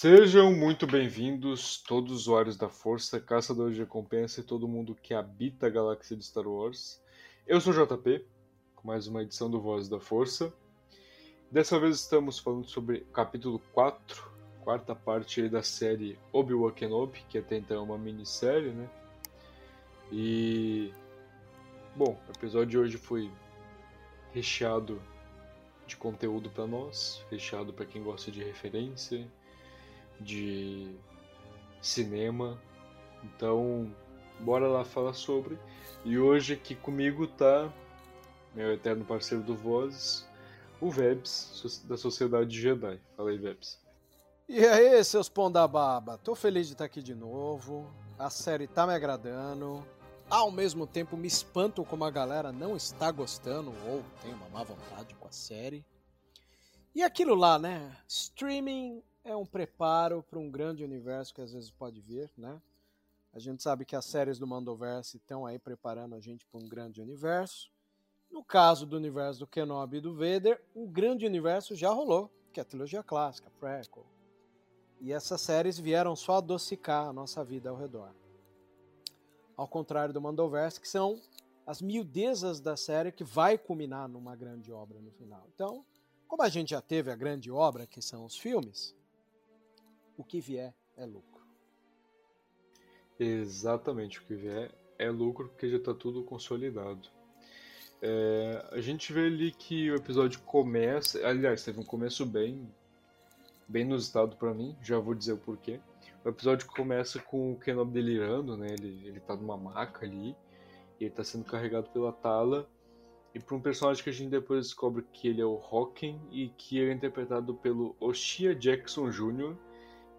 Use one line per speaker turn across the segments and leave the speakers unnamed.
Sejam muito bem-vindos, todos os usuários da Força, caçadores de recompensa e todo mundo que habita a galáxia de Star Wars. Eu sou o JP, com mais uma edição do Voz da Força. Dessa vez estamos falando sobre o capítulo 4, quarta parte da série Obi-Wan Kenobi, que até então é uma minissérie, né? E... Bom, o episódio de hoje foi recheado de conteúdo para nós, recheado para quem gosta de referência, de cinema. Então, bora lá falar sobre. E hoje aqui comigo tá meu eterno parceiro do Vozes, o Vebs, da Sociedade Jedi. Fala aí, Vebs.
E aí, seus pão da baba? Tô feliz de estar aqui de novo. A série tá me agradando. Ao mesmo tempo, me espanto como a galera não está gostando ou tem uma má vontade com a série. E aquilo lá, né? Streaming é um preparo para um grande universo que às vezes pode vir, né? A gente sabe que as séries do Mandoverse estão aí preparando a gente para um grande universo. No caso do universo do Kenobi e do Vader, o grande universo já rolou, que é a trilogia clássica, prequel. E essas séries vieram só adocicar a nossa vida ao redor. Ao contrário do Mandoverse, que são as miudezas da série que vai culminar numa grande obra no final. Então, como a gente já teve a grande obra, que são os filmes, o que vier é lucro.
Exatamente, o que vier é lucro porque já está tudo consolidado. É, a gente vê ali que o episódio começa, aliás, teve um começo bem, bem inusitado para mim, já vou dizer o porquê. O episódio começa com o Kenobi delirando, né? Ele, ele tá numa maca ali, e ele tá sendo carregado pela Tala, e por um personagem que a gente depois descobre que ele é o Hawking e que ele é interpretado pelo Oshia Jackson Jr.,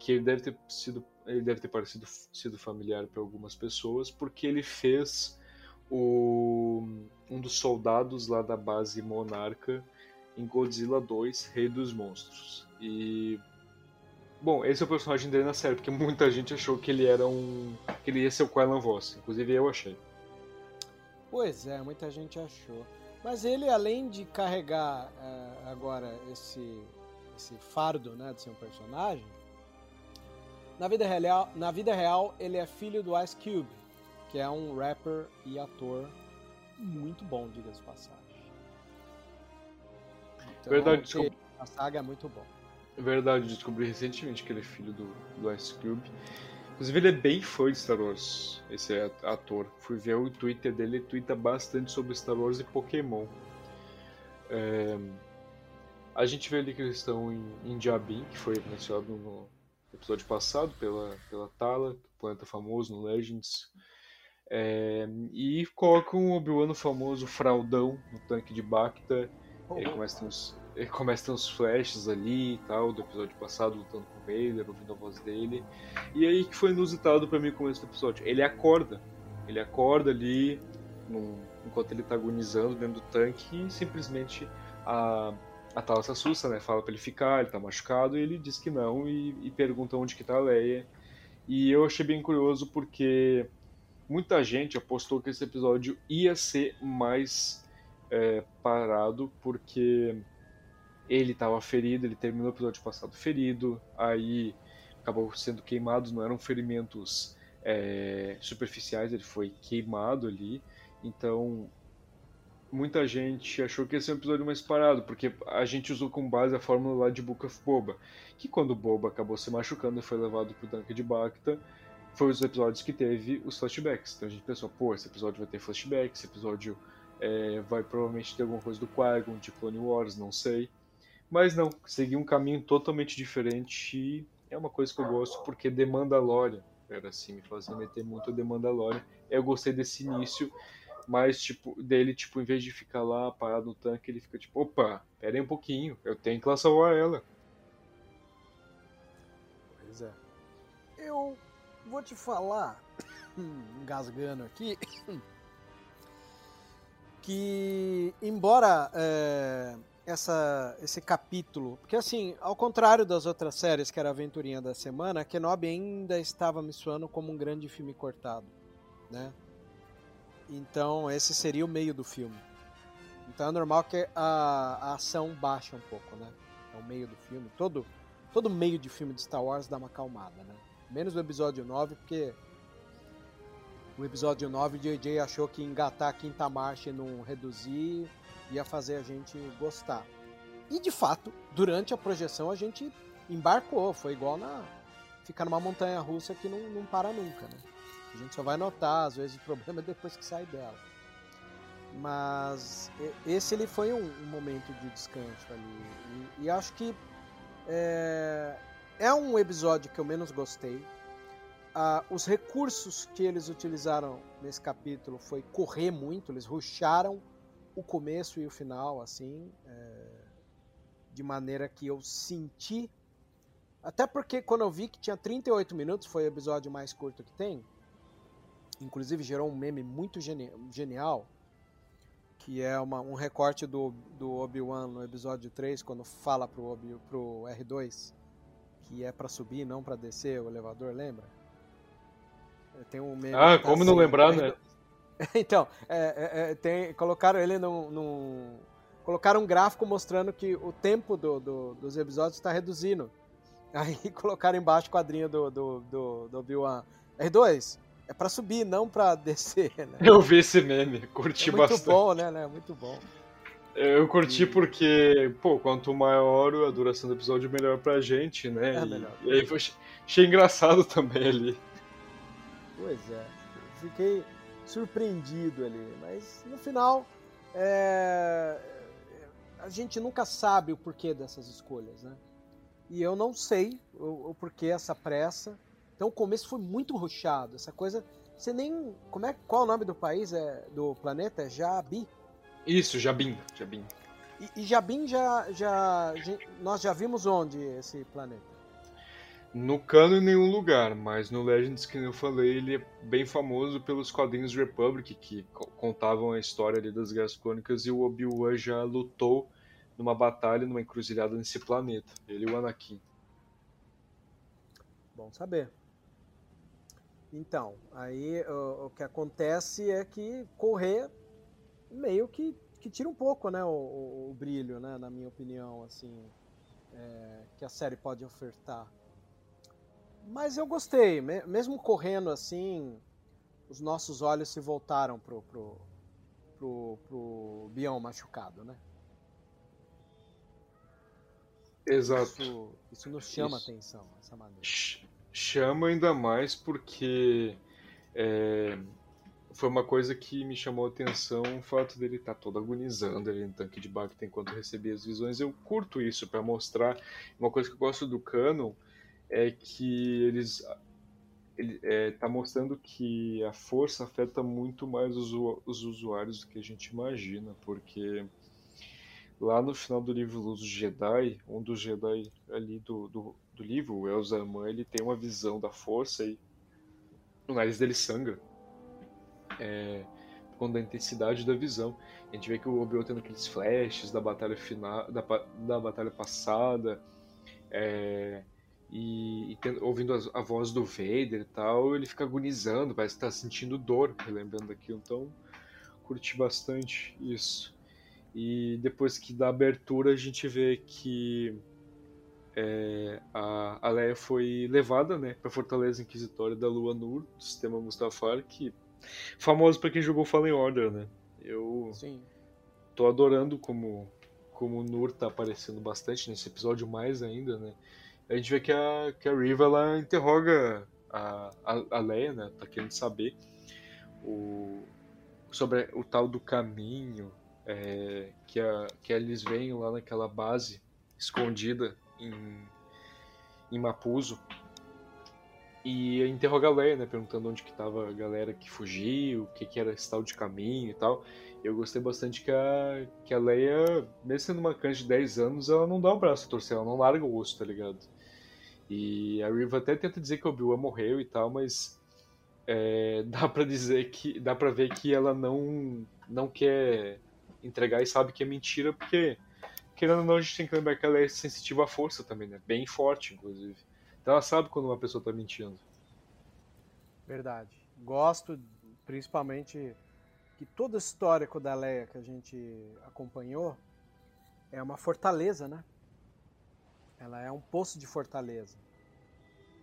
que ele deve ter sido ele deve ter parecido sido familiar para algumas pessoas porque ele fez o, um dos soldados lá da base Monarca em Godzilla 2 Rei dos Monstros. E bom esse é o personagem dele na série porque muita gente achou que ele era um que ele ia ser o Kylan Voss. Inclusive eu achei.
Pois é, muita gente achou. Mas ele, além de carregar uh, agora esse, esse fardo né, de ser um personagem, na vida, real, na vida real ele é filho do Ice Cube, que é um rapper e ator muito bom, diga-se de passagem. Então,
Verdade, desculpa.
A saga é muito bom.
Verdade, descobri recentemente que ele é filho do, do Ice Cube. Inclusive, ele é bem fã de Star Wars, esse ator. Fui ver o Twitter dele, ele twitta bastante sobre Star Wars e Pokémon. É... A gente vê ali que eles estão em, em Jabin, que foi mencionado no episódio passado pela, pela Tala, planeta famoso no Legends. É... E colocam o Obi-Wan famoso fraldão no tanque de Bacta. Ele começa a ter uns, ele começa a ter uns flashes ali e tal, do episódio passado, lutando com o Vader, ouvindo a voz dele. E aí que foi inusitado para mim o começo do episódio. Ele acorda. Ele acorda ali, num, enquanto ele tá agonizando dentro do tanque, e simplesmente a, a Tala se assusta, né? Fala pra ele ficar, ele tá machucado, e ele diz que não, e, e pergunta onde que tá a Leia. E eu achei bem curioso porque muita gente apostou que esse episódio ia ser mais é, parado, porque ele estava ferido, ele terminou o episódio passado ferido, aí acabou sendo queimado, não eram ferimentos é, superficiais, ele foi queimado ali, então muita gente achou que esse é um episódio mais parado, porque a gente usou como base a fórmula lá de Book of Boba, que quando Boba acabou se machucando e foi levado pro tanque de Bacta, foi os episódios que teve os flashbacks. Então a gente pensou, pô, esse episódio vai ter flashback, esse episódio é, vai provavelmente ter alguma coisa do Qui-Gon, de Clone Wars, não sei. Mas não, segui um caminho totalmente diferente e é uma coisa que eu gosto porque The Mandalorian era assim, me fazia meter muito The Mandalorian. Eu gostei desse início, mas tipo, dele, tipo, em vez de ficar lá parado no tanque, ele fica tipo, opa, pera aí um pouquinho, eu tenho que lá salvar ela.
Pois é. Eu vou te falar, engasgando aqui, que embora é, essa, esse capítulo. Porque, assim, ao contrário das outras séries, que era Aventurinha da Semana, Kenobi ainda estava me soando como um grande filme cortado, né? Então, esse seria o meio do filme. Então, é normal que a, a ação baixe um pouco, né? É o meio do filme. Todo, todo meio de filme de Star Wars dá uma acalmada, né? Menos o episódio 9, porque o episódio 9 o JJ achou que engatar a quinta marcha e não reduzir ia fazer a gente gostar. E de fato, durante a projeção a gente embarcou, foi igual na ficar numa montanha russa que não, não para nunca, né? A gente só vai notar, às vezes, o problema depois que sai dela. Mas esse ele foi um, um momento de descanso ali. E, e acho que é, é, um episódio que eu menos gostei. Ah, os recursos que eles utilizaram nesse capítulo foi correr muito, eles rusharam o começo e o final, assim, é, de maneira que eu senti. Até porque quando eu vi que tinha 38 minutos, foi o episódio mais curto que tem. Inclusive gerou um meme muito geni genial, que é uma, um recorte do, do Obi-Wan no episódio 3, quando fala pro, Obi, pro R2 que é para subir, não para descer o elevador, lembra?
Tem um meme. Ah, tá como assim, não lembrar, né?
então, é, é, é, tem, colocaram ele num, num, Colocaram um gráfico mostrando que o tempo do, do, dos episódios está reduzindo. Aí colocaram embaixo o quadrinho do, do, do, do Obi-Wan. R2, é para subir, não para descer, né?
Eu vi esse meme, curti
é
muito bastante.
Muito bom, né, né? Muito bom.
Eu curti e... porque, pô, quanto maior a duração do episódio, melhor pra gente, né?
É melhor.
E, e aí achei engraçado também ali.
Pois é. Fiquei surpreendido ali. Mas no final, é... a gente nunca sabe o porquê dessas escolhas, né? E eu não sei o, o porquê essa pressa. Então o começo foi muito ruchado. Essa coisa. Você nem. Como é, qual é o nome do país? É, do planeta? É Jabi?
Isso, Jabim. Jabim.
E, e Jabim já, já. Nós já vimos onde esse planeta?
No cano em nenhum lugar, mas no Legends, que eu falei, ele é bem famoso pelos quadrinhos Republic, que contavam a história ali das Guerras Clônicas, e o Obi-Wan já lutou numa batalha, numa encruzilhada nesse planeta, ele e o Anakin.
Bom saber. Então, aí o, o que acontece é que correr meio que, que tira um pouco, né, o, o, o brilho, né, na minha opinião, assim, é, que a série pode ofertar. Mas eu gostei, mesmo correndo assim, os nossos olhos se voltaram pro, pro, pro, pro Bião machucado, né?
Exato.
Isso, isso nos chama isso. atenção, essa maneira.
Chama ainda mais porque é, foi uma coisa que me chamou a atenção o fato dele estar tá todo agonizando ali no tanque de Bacta enquanto recebia as visões. Eu curto isso para mostrar. Uma coisa que eu gosto do canon é que eles ele é, tá mostrando que a força afeta muito mais os, os usuários do que a gente imagina, porque lá no final do livro Luz Jedi, um dos Jedi ali do, do, do livro, o Elzaman, ele tem uma visão da força e o nariz dele sangra. É, quando a intensidade da visão. A gente vê que o Obi-Wan tendo aqueles flashes da batalha final, da, da batalha passada, é, e, e tendo, ouvindo a, a, voz do Vader e tal, ele fica agonizando, parece que tá sentindo dor, relembrando aquilo. Então, curti bastante isso. E depois que dá abertura, a gente vê que é, a, a Leia foi levada né, para a Fortaleza Inquisitória da Lua Nur, do sistema Mustafar, que famoso para quem jogou Fallen Order, né? Eu
Sim.
tô adorando como como o Nur tá aparecendo bastante nesse episódio mais ainda, né? A gente vê que a, que a Riva ela interroga a, a, a Leia, né? Tá querendo saber o, sobre o tal do caminho é, que, a, que eles veem lá naquela base escondida em, em Mapuzo. E interroga a Leia, né? Perguntando onde que tava a galera que fugiu, o que, que era esse tal de caminho e tal. Eu gostei bastante que a, que a Leia, mesmo sendo uma canja de 10 anos, ela não dá o braço a torcer, ela não larga o osso, tá ligado? E a Riva até tenta dizer que o Obi-Wan morreu e tal, mas é, dá para dizer que dá para ver que ela não não quer entregar e sabe que é mentira porque querendo ou não a gente tem que lembrar que ela é sensitiva à força também, né? Bem forte, inclusive. Então ela sabe quando uma pessoa tá mentindo.
Verdade. Gosto principalmente que todo o histórico da Leia que a gente acompanhou é uma fortaleza, né? Ela é um poço de fortaleza.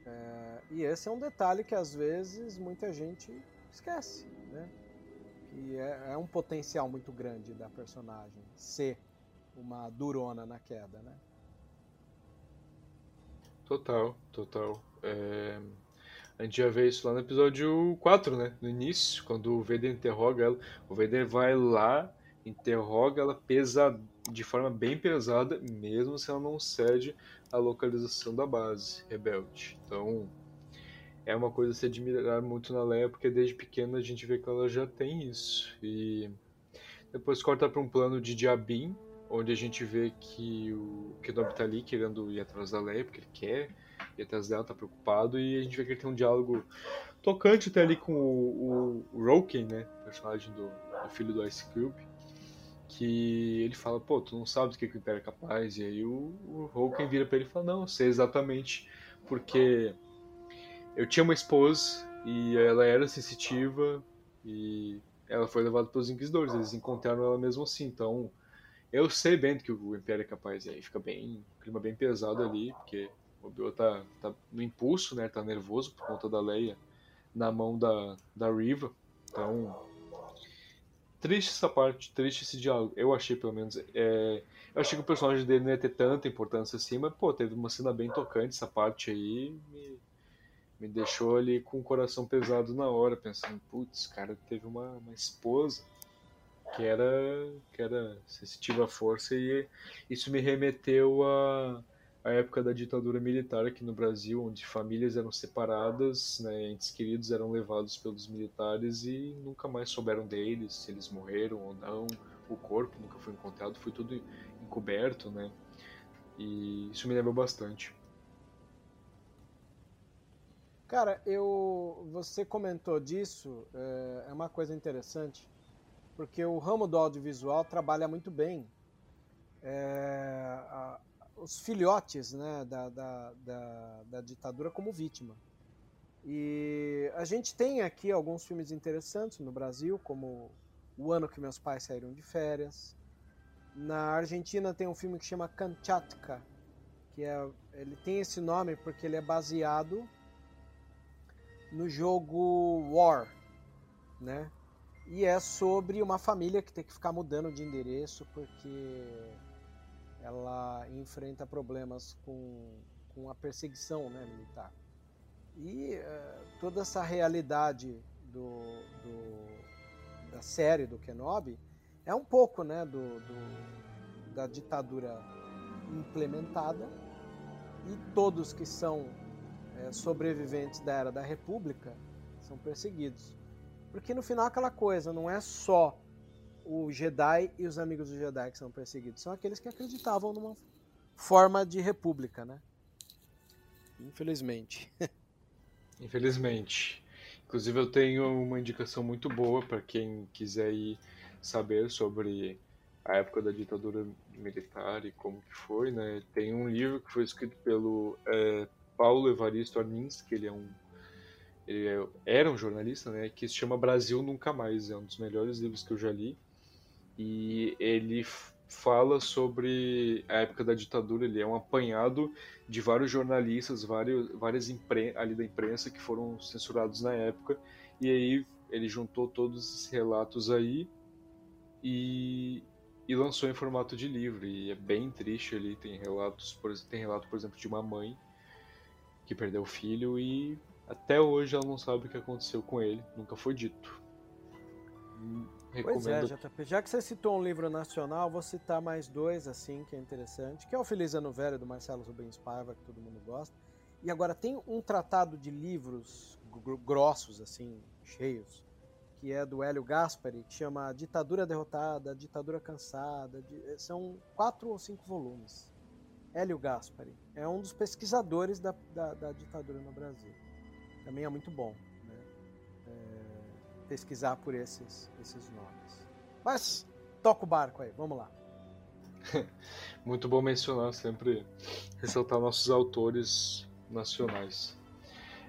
É, e esse é um detalhe que às vezes muita gente esquece, né? Que é, é um potencial muito grande da personagem ser uma durona na queda, né?
Total, total. É... A gente já vê isso lá no episódio 4, né? No início, quando o Vader interroga ela. O Vader vai lá, interroga ela pesa... de forma bem pesada, mesmo se ela não cede a localização da base rebelde. Então, é uma coisa a se admirar muito na Leia, porque desde pequena a gente vê que ela já tem isso. E depois corta para um plano de Diabim, onde a gente vê que o Kenobi tá ali querendo ir atrás da Leia, porque ele quer ir atrás dela, tá preocupado, e a gente vê que ele tem um diálogo tocante até ali com o, o, o Roken, né, personagem do, do, filho do Ice Cube, que ele fala, pô, tu não sabe do que, que o Império é capaz, e aí o, o Roken vira pra ele e fala, não, eu sei exatamente, porque eu tinha uma esposa, e ela era sensitiva, e ela foi levada pelos Inquisidores, eles encontraram ela mesmo assim, então eu sei bem do que o Império é capaz, e aí fica bem, um clima bem pesado ali, porque o Obi-Wan tá, tá no impulso, né, tá nervoso por conta da Leia na mão da, da Riva, então triste essa parte, triste esse diálogo, eu achei pelo menos, é, eu achei que o personagem dele não ia ter tanta importância assim, mas pô, teve uma cena bem tocante essa parte aí, me deixou ali com o coração pesado na hora, pensando, putz, cara teve uma, uma esposa, que era, que era sensitiva à força e isso me remeteu à, à época da ditadura militar aqui no Brasil, onde famílias eram separadas, né, entes queridos eram levados pelos militares e nunca mais souberam deles, se eles morreram ou não, o corpo nunca foi encontrado, foi tudo encoberto, né, e isso me lembrou bastante.
Cara, eu, você comentou disso, é, é uma coisa interessante porque o ramo do audiovisual trabalha muito bem é, a, os filhotes né, da, da, da, da, ditadura como vítima. E a gente tem aqui alguns filmes interessantes no Brasil, como O Ano que Meus Pais Saíram de Férias. Na Argentina tem um filme que chama Kamchatka, que é, ele tem esse nome porque ele é baseado no jogo War, né? E é sobre uma família que tem que ficar mudando de endereço porque ela enfrenta problemas com, com a perseguição né, militar. E uh, toda essa realidade do, do, da série do Kenobi é um pouco né, do, do, da ditadura implementada e todos que são é, sobreviventes da Era da República são perseguidos. Porque no final aquela coisa, não é só o Jedi e os amigos do Jedi que são perseguidos, são aqueles que acreditavam numa forma de república, né? Infelizmente.
Infelizmente. Inclusive eu tenho uma indicação muito boa para quem quiser ir saber sobre a época da ditadura militar e como que foi, né? Tem um livro que foi escrito pelo é, Paulo Evaristo Arnins, que ele é um ele é, era um jornalista, né, que se chama Brasil Nunca Mais, é um dos melhores livros que eu já li. E ele fala sobre a época da ditadura, ele é um apanhado de vários jornalistas, vários, várias impren ali da imprensa que foram censurados na época, e aí ele juntou todos esses relatos aí e, e lançou em formato de livro, e é bem triste ali, tem relatos, por, tem relato, por exemplo, de uma mãe que perdeu o filho e até hoje ela não sabe o que aconteceu com ele, nunca foi dito.
Recomendo... Pois é, JP. Já que você citou um livro nacional, vou citar mais dois, assim, que é interessante, que é o Feliz Ano Velho, do Marcelo Rubens Paiva, que todo mundo gosta. E agora tem um tratado de livros grossos, assim, cheios, que é do Hélio Gaspari, que chama Ditadura Derrotada, Ditadura Cansada. São quatro ou cinco volumes. Hélio Gaspari é um dos pesquisadores da, da, da ditadura no Brasil. Também é muito bom pesquisar por esses, esses nomes. Mas toca o barco aí, vamos lá.
Muito bom mencionar sempre, ressaltar nossos autores nacionais.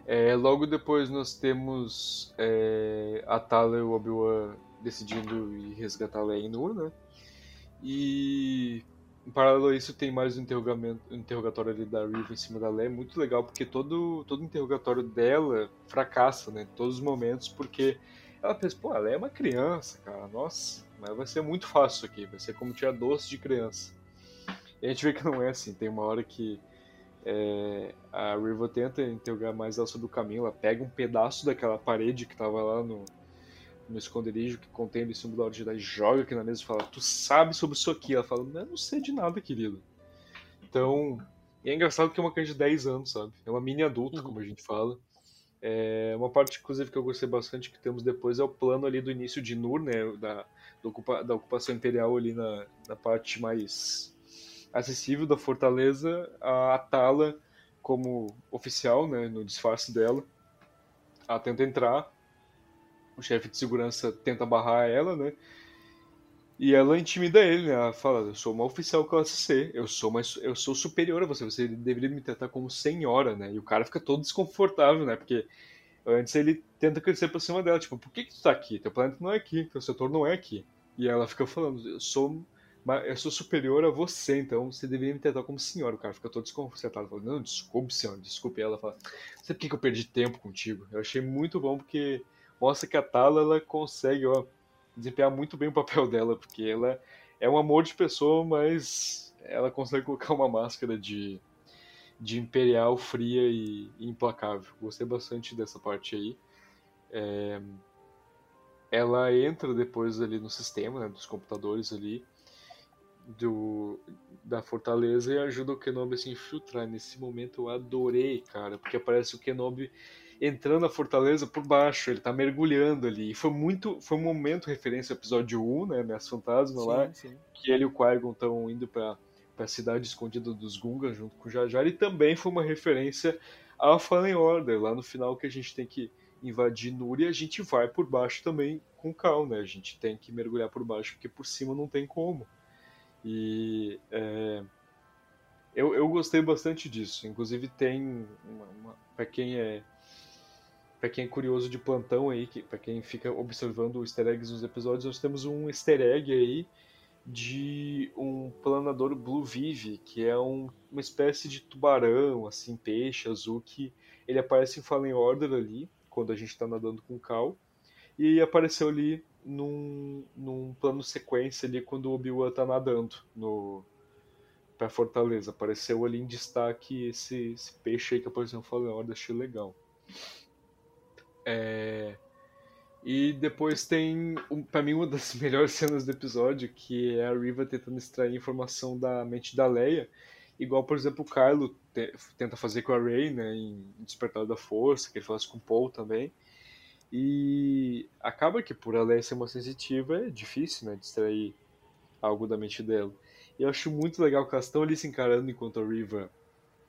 É, logo depois nós temos é, a Tala e o Obi-Wan decidindo ir resgatar a Leia em Nur, né? E em paralelo a isso tem mais um interrogatório ali da Riva em cima da Leia, muito legal porque todo todo interrogatório dela fracassa, né? Todos os momentos porque ela pensa, pô, ela é uma criança, cara, nossa, mas vai ser muito fácil isso aqui, vai ser como tirar doce de criança. E a gente vê que não é assim, tem uma hora que é, a Riva tenta interrogar mais ela sobre o caminho, ela pega um pedaço daquela parede que tava lá no, no esconderijo que contém o símbolo da Ordem Jedi, joga aqui na mesa e fala, tu sabe sobre isso aqui? Ela fala, não, não sei de nada, querido. Então, é engraçado que é uma criança de 10 anos, sabe? É uma mini adulta, uhum. como a gente fala. É, uma parte, inclusive, que eu gostei bastante que temos depois é o plano ali do início de Nur, né, da, ocupa, da ocupação imperial ali na, na parte mais acessível da fortaleza, a Atala como oficial, né, no disfarce dela, ela tenta entrar, o chefe de segurança tenta barrar ela, né, e ela intimida ele, né? Ela fala, eu sou uma oficial classe C, eu sou, uma, eu sou superior a você, você deveria me tratar como senhora, né? E o cara fica todo desconfortável, né? Porque antes ele tenta crescer pra cima dela, tipo, por que, que tu tá aqui? Teu planeta não é aqui, teu setor não é aqui. E ela fica falando, eu sou, eu sou superior a você, então você deveria me tratar como senhora. O cara fica todo desconcertado, falando, não, desculpe, senhora, desculpe. E ela fala, sabe por que eu perdi tempo contigo? Eu achei muito bom porque mostra que a Tala, ela consegue, ó, desempenhar muito bem o papel dela, porque ela é um amor de pessoa, mas ela consegue colocar uma máscara de, de imperial fria e, e implacável. Gostei bastante dessa parte aí. É, ela entra depois ali no sistema, né, dos computadores ali do, da fortaleza e ajuda o Kenobi a se infiltrar. Nesse momento eu adorei, cara, porque aparece o Kenobi entrando na fortaleza por baixo, ele tá mergulhando ali. E foi muito, foi um momento referência ao episódio 1, né, Ameaça Fantasma sim, lá, sim. que ele e o Qui-Gon estão indo para a cidade escondida dos Gungan junto com o Jar Jar, e também foi uma referência a Fallen Order, lá no final que a gente tem que invadir Núria, a gente vai por baixo também com Cal, né? A gente tem que mergulhar por baixo, porque por cima não tem como. E é, eu, eu gostei bastante disso. Inclusive tem uma, uma para quem é para quem é curioso de plantão aí, que, para quem fica observando os easter eggs nos episódios, nós temos um easter egg aí de um planador Blue Vive, que é um, uma espécie de tubarão, assim, peixe azul, que ele aparece em Fallen Order ali, quando a gente está nadando com Cal, e apareceu ali num, num plano sequência ali quando o Obi-Wan tá nadando no pra Fortaleza. Apareceu ali em destaque esse, esse peixe aí que apareceu em Fallen Order, achei legal. É... E depois tem, pra mim, uma das melhores cenas do episódio, que é a Riva tentando extrair informação da mente da Leia. Igual, por exemplo, o Kylo te, tenta fazer com a Rey, né, em Despertar da Força, que ele faz com o Paul também. E acaba que, por a Leia ser uma sensitiva, é difícil, né, de extrair algo da mente dela. E eu acho muito legal que elas estão ali se encarando enquanto a Riva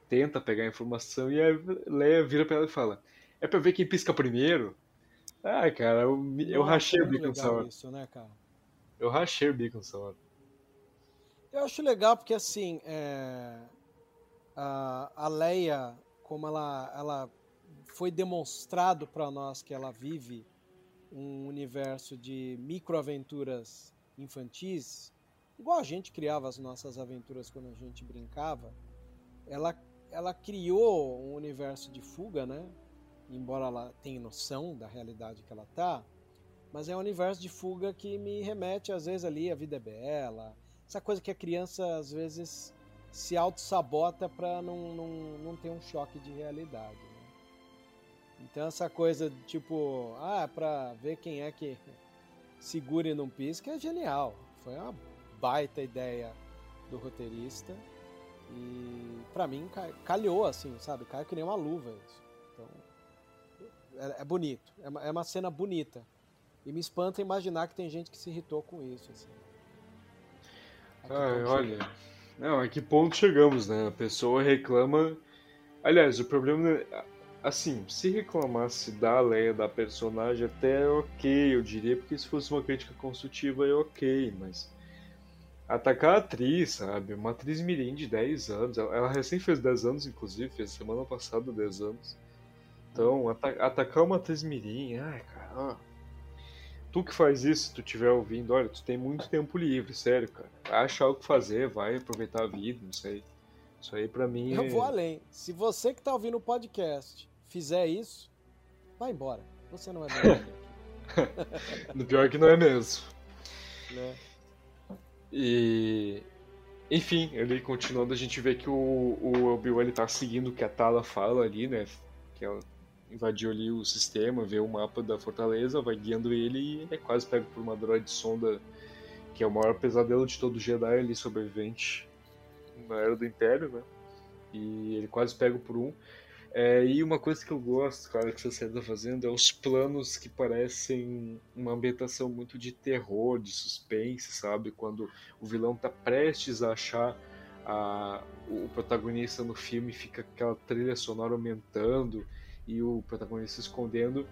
tenta pegar a informação e a Leia vira pra ela e fala: É pra ver quem pisca primeiro? Ah, cara, eu, eu rachei o bico nessa hora.
Isso, né, cara?
Eu rachei o bico nessa hora.
Eu acho legal porque, assim, é... a, a Leia, como ela, ela foi demonstrado para nós que ela vive um universo de microaventuras infantis, igual a gente criava as nossas aventuras quando a gente brincava, ela, ela criou um universo de fuga, né? Embora ela tenha noção da realidade que ela tá, mas é um universo de fuga que me remete às vezes ali a vida é bela, essa coisa que a criança às vezes se auto-sabota para não, não, não ter um choque de realidade. Né? Então essa coisa tipo, ah, para ver quem é que segura e não pisca é genial. Foi uma baita ideia do roteirista e para mim calhou assim, sabe? Caiu que nem uma luva isso. É, é bonito, é uma, é uma, cena bonita. E me espanta imaginar que tem gente que se irritou com isso. Assim.
Ah, olha, não, a que ponto chegamos, né? A pessoa reclama. Aliás, o problema é. Assim, se reclamasse da Leia, da personagem, até é ok, eu diria, porque se fosse uma crítica construtiva é ok, mas. Atacar a atriz, sabe? Uma atriz mirim de 10 anos. Ela recém fez 10 anos, inclusive, fez semana passada 10 anos. Então, atacar uma Tesmirim, ai, cara, ó. Tu que faz isso, se tu estiver ouvindo, olha, tu tem muito tempo livre, sério, cara. Acha algo que fazer, vai aproveitar a vida, não sei. Isso aí pra mim
Eu
é...
vou além. Se você que tá ouvindo o podcast fizer isso, vai embora. Você não é
No pior que não é mesmo.
Né?
E... Enfim, ele continuando, a gente vê que o, o Obi-Wan ele tá seguindo o que a Tala fala ali, né? Que ela invadiu ali o sistema, vê o mapa da fortaleza, vai guiando ele e é quase pego por uma droid sonda que é o maior pesadelo de todo Jedi ali sobrevivente na era do Império, né? E ele quase pega por um. É, e uma coisa que eu gosto, cara, que essa série tá fazendo é os planos que parecem uma ambientação muito de terror, de suspense, sabe? Quando o vilão tá prestes a achar a, o protagonista no filme, fica aquela trilha sonora aumentando e o protagonista se escondendo.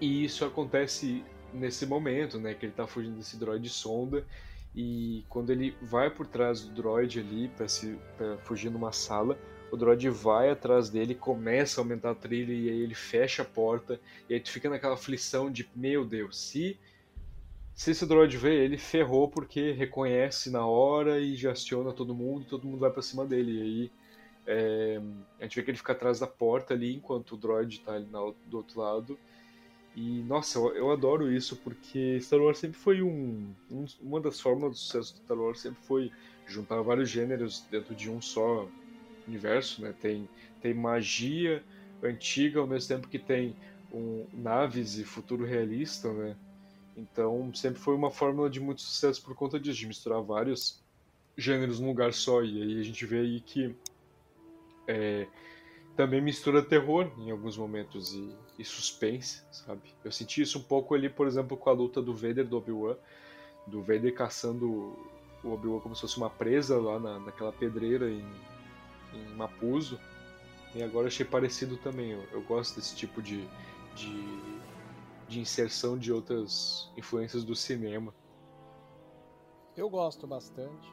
E isso acontece nesse momento, né, que ele tá fugindo desse droid sonda. E quando ele vai por trás do droid ali para se pra fugir numa sala, o droid vai atrás dele, começa a aumentar a trilha e aí ele fecha a porta. E aí tu fica naquela aflição de meu Deus, se se esse droid vê ele ferrou porque reconhece na hora e já aciona todo mundo e todo mundo vai para cima dele. E aí é, a gente vê que ele fica atrás da porta ali enquanto o droid tá ali na, do outro lado. E nossa, eu, eu, adoro isso porque Star Wars sempre foi um, um, Uma das formas do sucesso do Star Wars sempre foi juntar vários gêneros dentro de um só universo, né? Tem, tem magia antiga ao mesmo tempo que tem um, naves e futuro realista, né? Então sempre foi uma fórmula de muito sucesso por conta disso, de misturar vários gêneros num lugar só. E aí a gente vê aí que é, também mistura terror em alguns momentos e, e, suspense, sabe? Eu senti isso um pouco ali, por exemplo, com a luta do Vader do Obi-Wan, do Vader caçando o Obi-Wan como se fosse uma presa lá na, naquela pedreira em, em Mapuzo. E agora achei parecido também. Eu, eu gosto desse tipo de, de, de inserção de outras influências do cinema.
Eu gosto bastante.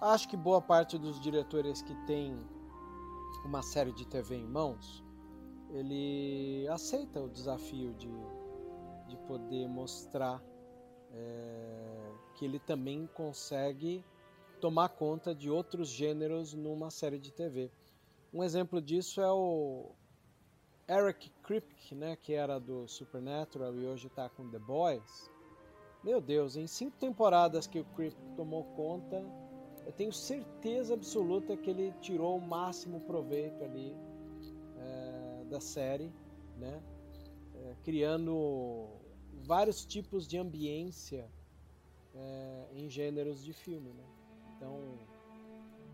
Acho que boa parte dos diretores que tem uma série de TV em mãos, ele aceita o desafio de, de poder mostrar é, que ele também consegue tomar conta de outros gêneros numa série de TV. Um exemplo disso é o Eric Kripke, né, que era do Supernatural e hoje está com The Boys. Meu Deus, em cinco temporadas que o Kripke tomou conta, eu tenho certeza absoluta que ele tirou o máximo proveito ali é, da série. né? É, criando vários tipos de ambiência é, em gêneros de filme, né? Então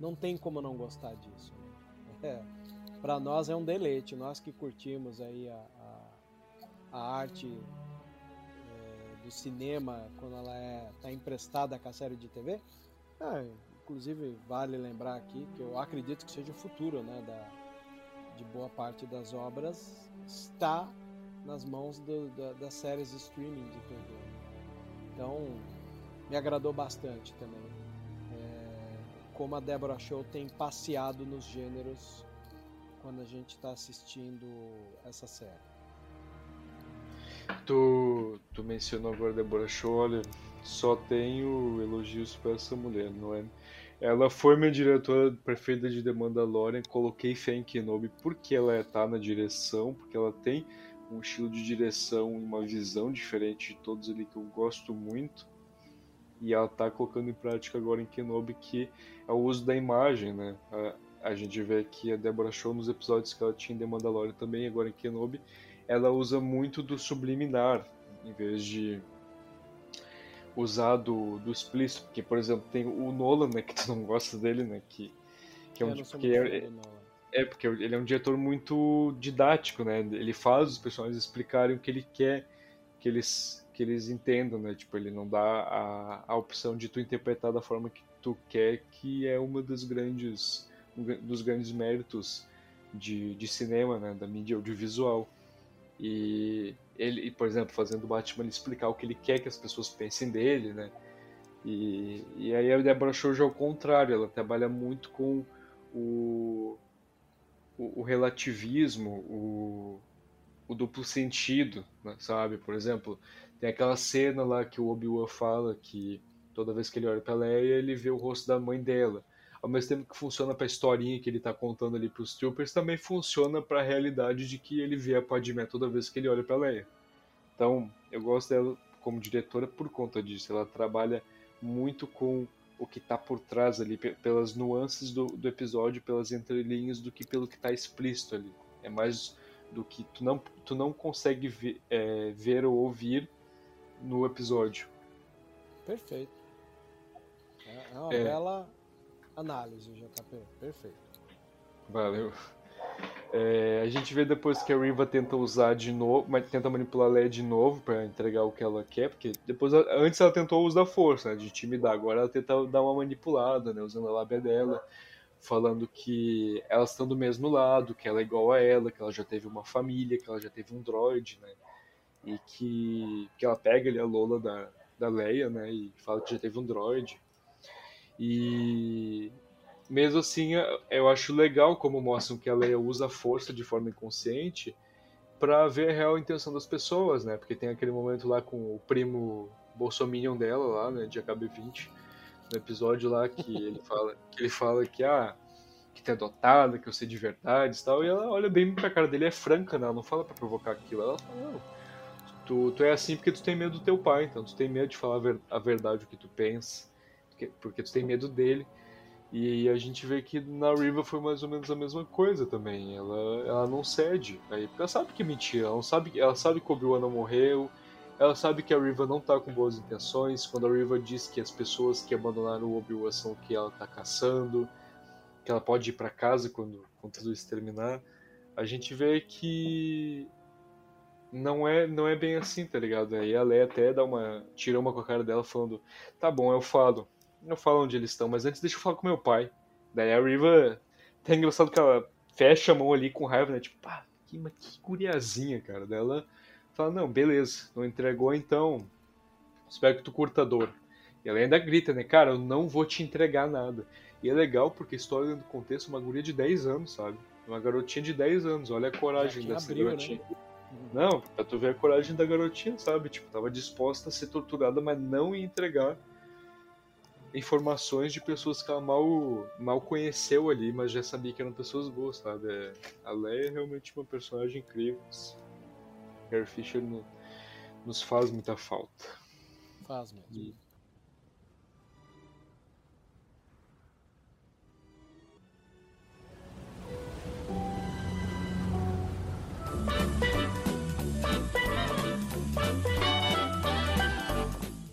não tem como não gostar disso. Né? É, Para nós é um deleite, nós que curtimos aí a, a, a arte é, do cinema quando ela está é, emprestada com a série de TV. Inclusive vale lembrar aqui que eu acredito que seja o futuro, né, da, de boa parte das obras está nas mãos do, da, das séries de streaming de TV. Então me agradou bastante também é, como a Deborah Show tem passeado nos gêneros quando a gente está assistindo essa série.
Tu, tu mencionou agora Deborah Show, olha, só tenho elogios para essa mulher, não é? Ela foi minha diretora perfeita de The Mandalorian, coloquei fé em Kenobi porque ela tá na direção, porque ela tem um estilo de direção uma visão diferente de todos ali que eu gosto muito. E ela tá colocando em prática agora em Kenobi que é o uso da imagem, né? A, a gente vê aqui a Deborah Show nos episódios que ela tinha em The Mandalorian também, agora em Kenobi, ela usa muito do subliminar, em vez de usar do, do explícito, porque, por exemplo, tem o Nolan, né, que tu não gosta dele, né, que, que é um... Porque é, é, porque ele é um diretor muito didático, né, ele faz os personagens explicarem o que ele quer que eles, que eles entendam, né, tipo, ele não dá a, a opção de tu interpretar da forma que tu quer, que é uma dos grandes, um dos grandes méritos de, de cinema, né, da mídia audiovisual. E ele, por exemplo, fazendo o Batman explicar o que ele quer que as pessoas pensem dele, né? E, e aí a Deborah Show é o contrário, ela trabalha muito com o, o, o relativismo, o, o, duplo sentido, né, sabe? Por exemplo, tem aquela cena lá que o Obi-Wan fala que toda vez que ele olha pra Leia, ele vê o rosto da mãe dela ao mesmo tempo que funciona para a historinha que ele está contando ali para os troopers, também funciona para a realidade de que ele vê a Padmé toda vez que ele olha para Leia. Então, eu gosto dela como diretora por conta disso. Ela trabalha muito com o que está por trás ali, pelas nuances do, do episódio, pelas entrelinhas, do que pelo que está explícito ali. É mais do que tu não, tu não consegue ver, é, ver ou ouvir no episódio.
Perfeito. É, é uma é. bela análise, JP. Perfeito.
Valeu. É, a gente vê depois que a Riva tenta usar de novo, mas tenta manipular a Leia de novo para entregar o que ela quer, porque depois antes ela tentou usar força, né, de intimidar, agora ela tenta dar uma manipulada, né, usando a lábia dela, falando que elas estão do mesmo lado, que ela é igual a ela, que ela já teve uma família, que ela já teve um droid, né, e que, que ela pega ali a Lola da, da Leia, né, e fala que já teve um droid. E mesmo assim, eu acho legal como mostram que a Leia usa a força de forma inconsciente para ver a real intenção das pessoas, né? Porque tem aquele momento lá com o primo bolsominion dela lá, né, de AKB20, no episódio lá que ele fala que ele fala que ah, que tem adotada, que eu sei de verdade e tal, e ela olha bem pra cara dele, é franca, né? Ela não fala para provocar aquilo, ela fala, não, tu, tu é assim porque tu tem medo do teu pai, então tu tem medo de falar a verdade, o que tu pensa porque, tu tem medo dele. E a gente vê que na Riva foi mais ou menos a mesma coisa também. Ela, ela não cede. Aí, ela sabe que é mentira, ela, sabe, ela sabe que o Obi-Wan não morreu, ela sabe que a Riva não tá com boas intenções. Quando a Riva diz que as pessoas que abandonaram o Obi-Wan são que ela tá caçando, que ela pode ir para casa quando, quando tudo isso terminar, a gente vê que não é não é bem assim, tá ligado? Aí a Leia até dá uma tirou uma com a cara dela falando: "Tá bom, eu falo, não falo onde eles estão, mas antes deixa eu falar com meu pai. Daí a Riva. Tá engraçado que ela fecha a mão ali com raiva, né? Tipo, pá, que, que curiazinha, cara. Daí ela fala, não, beleza, não entregou então. Espero que tu curta a dor. E ela ainda grita, né? Cara, eu não vou te entregar nada. E é legal porque a história dentro do contexto é uma guria de 10 anos, sabe? Uma garotinha de 10 anos. Olha a coragem dessa abriu, garotinha. Né? Não, pra tu ver a coragem da garotinha, sabe? Tipo, tava disposta a ser torturada, mas não ia entregar informações de pessoas que ela mal, mal conheceu ali, mas já sabia que eram pessoas boas, sabe? É, a Leia é realmente uma personagem incrível. Harry Fisher no, nos faz muita falta.
Faz mesmo. E...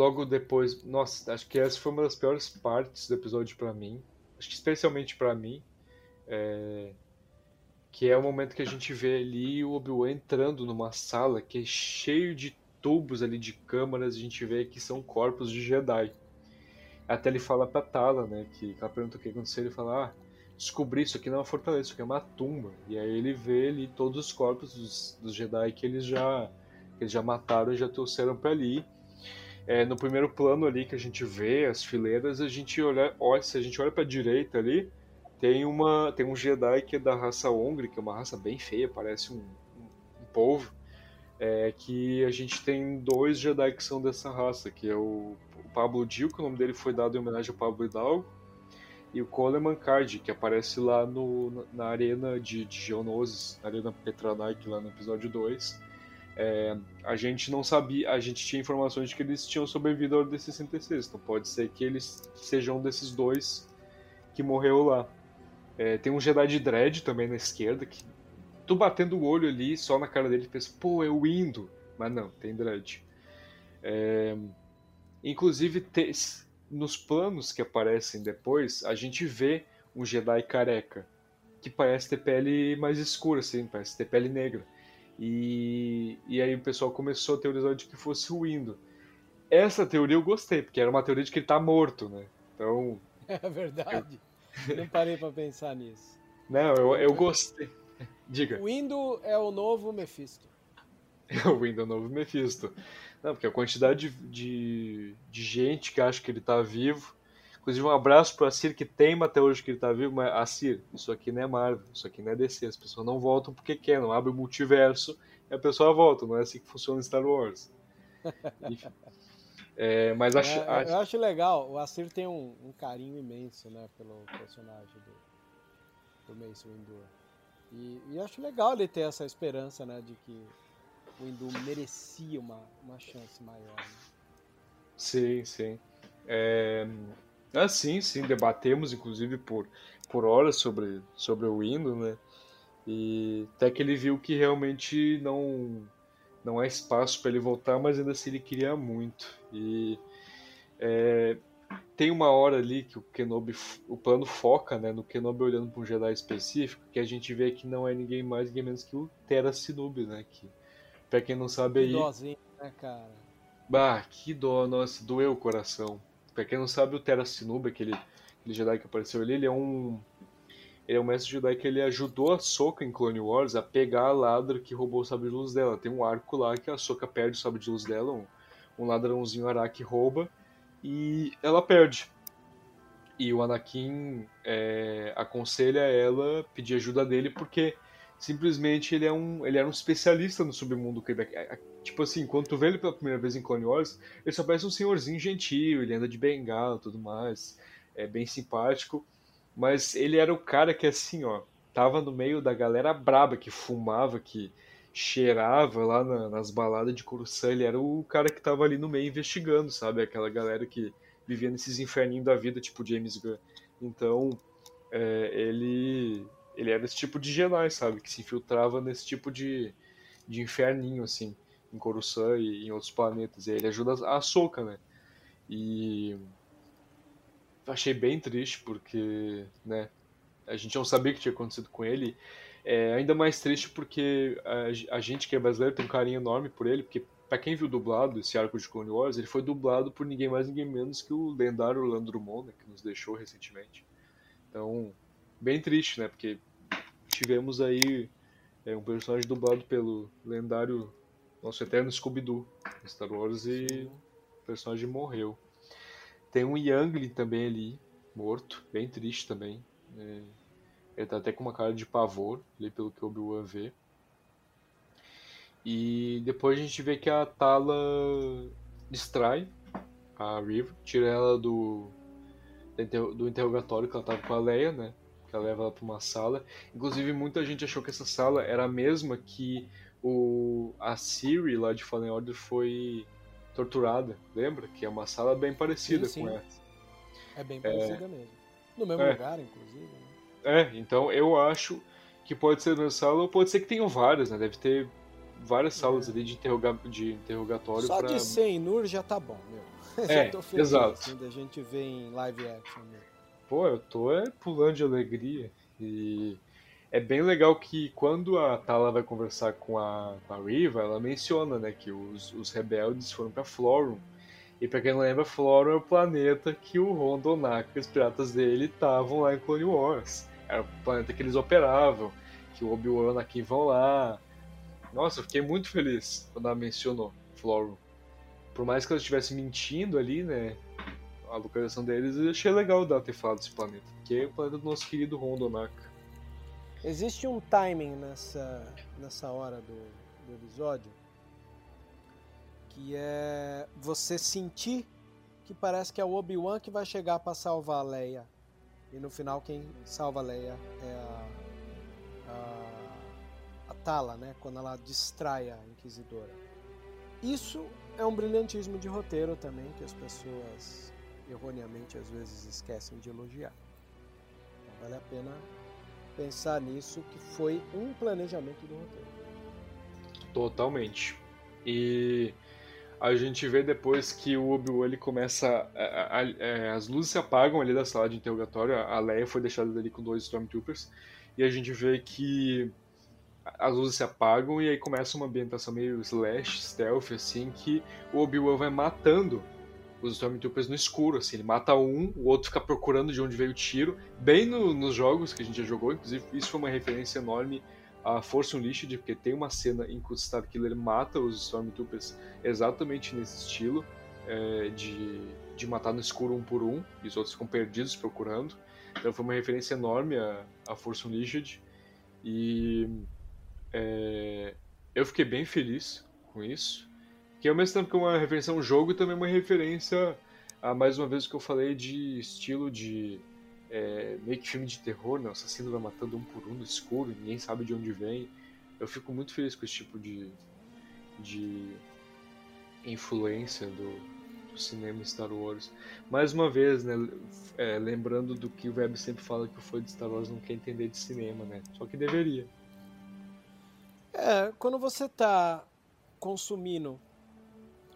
Logo depois, nossa, acho que essa foi uma das piores partes do episódio pra mim, acho que especialmente pra mim, é, que é o momento que a gente vê ali o Obi-Wan entrando numa sala que é cheio de tubos ali de câmaras, a gente vê que são corpos de Jedi. Até ele fala pra Tala, né, que ela pergunta o que aconteceu, ele fala, ah, descobri isso aqui não é uma fortaleza, isso aqui é uma tumba. E aí ele vê ali todos os corpos dos, dos Jedi que eles já que eles já mataram e já trouxeram para ali. É, no primeiro plano ali que a gente vê as fileiras, a gente olha, olha se a gente olha para direita ali, tem uma tem um Jedi que é da raça Ongre, que é uma raça bem feia, parece um, um, um povo. É, que a gente tem dois Jedi que são dessa raça, que é o, o Pablo Dil, que o nome dele foi dado em homenagem ao Pablo Hidalgo, e o Coleman Card, que aparece lá no, na arena de, de Geonosis, na arena Petranaik, lá no episódio 2. É, a gente não sabia, a gente tinha informações de que eles tinham sobrevivido ao DC-66, então pode ser que eles sejam um desses dois que morreu lá. É, tem um Jedi de Dread também na esquerda, que tu batendo o olho ali só na cara dele pensa, pô, é o Indo, mas não, tem Dread. É, inclusive, te, nos planos que aparecem depois, a gente vê um Jedi careca, que parece ter pele mais escura, assim, parece ter pele negra. E, e aí o pessoal começou a teorizar de que fosse o Indo. Essa teoria eu gostei, porque era uma teoria de que ele tá morto, né? Então.
É verdade. Eu... Não parei pra pensar nisso.
Não, eu, eu gostei. Diga.
O Indo é o novo Mephisto.
o Indo é o novo Mephisto. Não, porque a quantidade de, de, de gente que acha que ele tá vivo Inclusive, um abraço pro Assir, que teima até hoje que ele tá vivo, mas Assir, isso aqui não é Marvel, isso aqui não é DC, as pessoas não voltam porque quer, não abre o multiverso e a pessoa volta, não é assim que funciona Star Wars. é, mas acho,
é, acho... Eu acho legal, o Assir tem um, um, carinho imenso, né, pelo personagem do, do Mace Windu. E, e acho legal ele ter essa esperança, né, de que o Windu merecia uma, uma chance maior. Né?
Sim, sim. É, ah, sim, sim, debatemos inclusive por, por horas sobre, sobre o Windows, né? E até que ele viu que realmente não não há espaço para ele voltar, mas ainda assim ele queria muito. E é, tem uma hora ali que o Kenobi, o plano foca, né, no Kenobi olhando para um Jedi específico, que a gente vê que não é ninguém mais, ninguém menos que o Terra Sinubi, né, que para quem não sabe aí,
Dózinho, né, cara?
Bah, que dó, nossa, doeu o coração. Pra quem não sabe, o Terra Sinuba, aquele, aquele Jedi que apareceu ali, ele é um. Ele é um mestre Jedi que ele ajudou a Soka em Clone Wars a pegar a ladra que roubou o sabre de luz dela. Tem um arco lá que a Soka perde o sabre de luz dela, um, um ladrãozinho Araki rouba e ela perde. E o Anakin é, aconselha ela pedir ajuda dele porque simplesmente ele é um ele era um especialista no submundo tipo assim quando tu vê ele pela primeira vez em Clone Wars ele só parece um senhorzinho gentil ele anda de bengala tudo mais é bem simpático mas ele era o cara que assim ó tava no meio da galera braba que fumava que cheirava lá na, nas baladas de Coruscant ele era o cara que tava ali no meio investigando sabe? Aquela galera que vivia nesses inferninhos da vida tipo James Gunn. Então é, ele ele era esse tipo de Jedi, sabe? Que se infiltrava nesse tipo de, de inferninho, assim, em Coruscant e em outros planetas. E aí ele ajuda a Soka, né? E achei bem triste porque, né, a gente não sabia o que tinha acontecido com ele. É ainda mais triste porque a, a gente que é brasileiro tem um carinho enorme por ele, porque para quem viu dublado esse arco de Clone Wars, ele foi dublado por ninguém mais ninguém menos que o lendário Orlando Drummond, né, que nos deixou recentemente. Então, bem triste, né, porque tivemos aí É um personagem dublado pelo lendário nosso eterno Scooby-Doo Star Wars e o personagem morreu. Tem um Youngling também ali, morto, bem triste também. É, ele tá até com uma cara de pavor, ali pelo que o Obi-Wan vê. E depois a gente vê que a Tala distrai a Riva, tira ela do, do interrogatório que ela tava com a Leia, né? Que ela leva ela pra uma sala. Inclusive, muita gente achou que essa sala era a mesma que o, a Siri lá de Fallen Order foi torturada, lembra? Que é uma sala bem parecida
Sim, sim.
com essa.
É bem parecida mesmo. No mesmo
É.
lugar, inclusive. Né?
É, então eu acho que pode ser na sala ou pode ser que tenham várias, né? Deve ter várias salas ali de, interroga de interrogatório
É. Só
pra...
de ser em Nur já tá bom, meu.
É,
já tô feliz
exato.
assim, da gente ver em live action. Meu.
Pô, eu tô é, pulando de alegria. E é bem legal que quando a Tala vai conversar com a, com a Riva, ela menciona, né, que os, os rebeldes foram pra Florum. E pra quem não lembra, Florum é o planeta que o Rondonak e os piratas dele estavam lá em Clone Wars. Era o planeta que eles operavam, que o Obi-Wan Anakin vão lá. Nossa, eu fiquei muito feliz quando ela mencionou Florum. Por mais que ela estivesse mentindo ali, né, a localização deles, eu achei legal dela ter falado desse planeta, que é o planeta do nosso querido Rondonak.
Existe um timing nessa, nessa hora do, do episódio que é você sentir que parece que é o Obi-Wan que vai chegar pra salvar a Leia. E no final quem salva a Leia é a, a, a Tala, né? Quando ela distrai a Inquisidora. Isso é um brilhantismo de roteiro também que as pessoas erroneamente às vezes esquecem de elogiar. Então vale a pena pensar nisso que foi um planejamento do roteiro.
Totalmente. E a gente vê depois que o Obi-Wan ele começa. a- a- a- as luzes se apagam ali da sala de interrogatório, a Leia foi deixada ali com dois Stormtroopers, e a gente vê que as luzes se apagam e aí começa uma ambientação meio slash, stealth, assim, que o Obi-Wan vai matando os Stormtroopers no escuro, assim, ele mata um, o outro fica procurando de onde veio o tiro, bem no- nos jogos que a gente já jogou, inclusive isso foi uma referência enorme a Force Unleashed, porque tem uma cena em que o Starkiller mata os Stormtroopers exatamente nesse estilo, é, de, de matar no escuro um por um, e os outros ficam perdidos procurando. Então foi uma referência enorme a, a Force Unleashed, e é, eu fiquei bem feliz com isso, que ao mesmo tempo que é uma referência a um jogo, também é uma referência a, mais uma vez, o que eu falei de estilo de é, meio que filme de terror, né? O assassino vai matando um por um no escuro, ninguém sabe de onde vem. Eu fico muito feliz com esse tipo de, de influência do, do cinema Star Wars. Mais uma vez, né? é, lembrando do que o Web sempre fala que o fã de Star Wars não quer entender de cinema, né? Só que deveria.
É, quando você está consumindo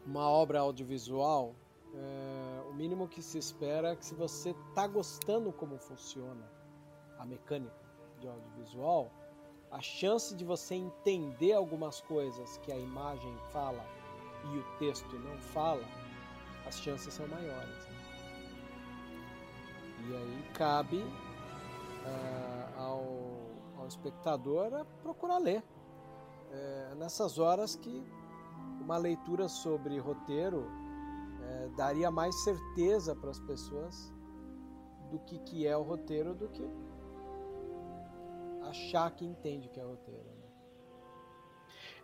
uma obra audiovisual, é, o mínimo que se espera é que se você está gostando como funciona a mecânica de audiovisual, a chance de você entender algumas coisas que a imagem fala e o texto não fala, as chances são maiores. né? E aí cabe ah, ao, ao espectador procurar ler. É nessas horas que uma leitura sobre roteiro é, daria mais certeza para as pessoas do que, que é o roteiro do que achar que entende que é roteiro. né?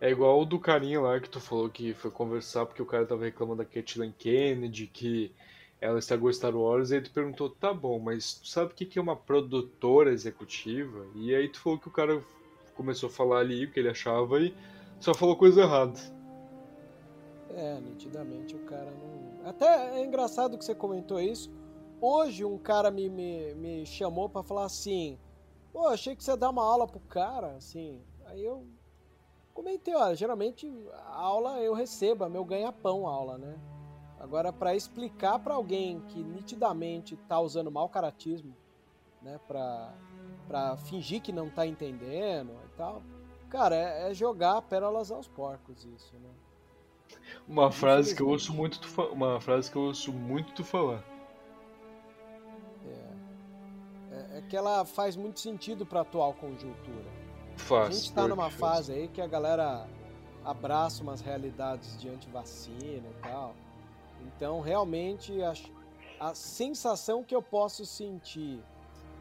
É igual o do carinha lá que tu falou que foi conversar porque o cara tava reclamando da Kathleen Kennedy, que ela estragou Star Wars, e aí tu perguntou, tá bom, mas tu sabe o que é uma produtora executiva? E aí tu falou que o cara começou a falar ali o que ele achava e só falou coisa errada.
É, nitidamente o cara não. Até é engraçado que você comentou isso. Hoje um cara me, me, me chamou pra falar assim: pô, achei que você dá uma aula pro cara, assim. Aí eu comentei: olha, geralmente a aula eu recebo, é meu ganha-pão aula, né? Agora, pra explicar pra alguém que nitidamente tá usando mau caratismo, né, pra, pra fingir que não tá entendendo e tal, cara, é, é jogar pérolas aos porcos isso, né?
Uma frase que eu ouço muito tu fa- uma frase que eu ouço muito tu falar.
É, é que ela faz muito sentido para a atual conjuntura.
Faz.
A gente tá numa fase aí que a galera abraça umas realidades de antivacina e tal. Então, realmente, a, a sensação que eu posso sentir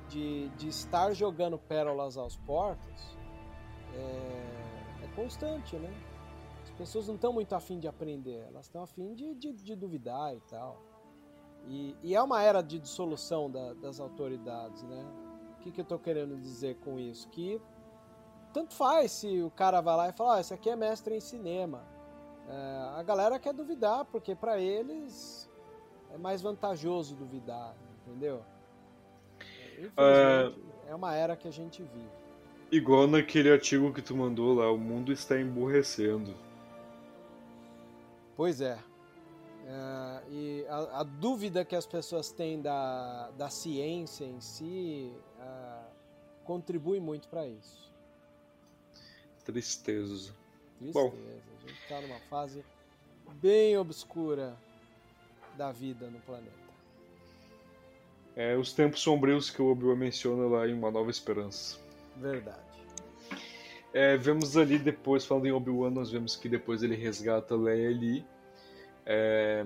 de, de estar jogando pérolas aos porcos é, é constante, né? As pessoas não estão muito afim de aprender, elas estão afim de, de, de duvidar e tal. E, e é uma era de dissolução da- das autoridades, né? O que, que eu tô querendo dizer com isso? Que tanto faz se o cara vai lá e fala, ah, esse aqui é mestre em cinema. É, a galera quer duvidar, porque pra eles é mais vantajoso duvidar, entendeu? Infelizmente, é uma era que a gente vive.
Igual naquele artigo que tu mandou lá, o mundo está emburrecendo.
Pois é. É, e a, a dúvida que as pessoas têm da, da ciência em si é, contribui muito para isso.
Tristeza.
Tristeza.
Bom.
A gente está numa fase bem obscura da vida no planeta.
É os tempos sombrios que o Obi-Wan menciona lá em Uma Nova Esperança.
Verdade.
É, vemos ali depois, falando em Obi-Wan, nós vemos que depois ele resgata Leia ali. É,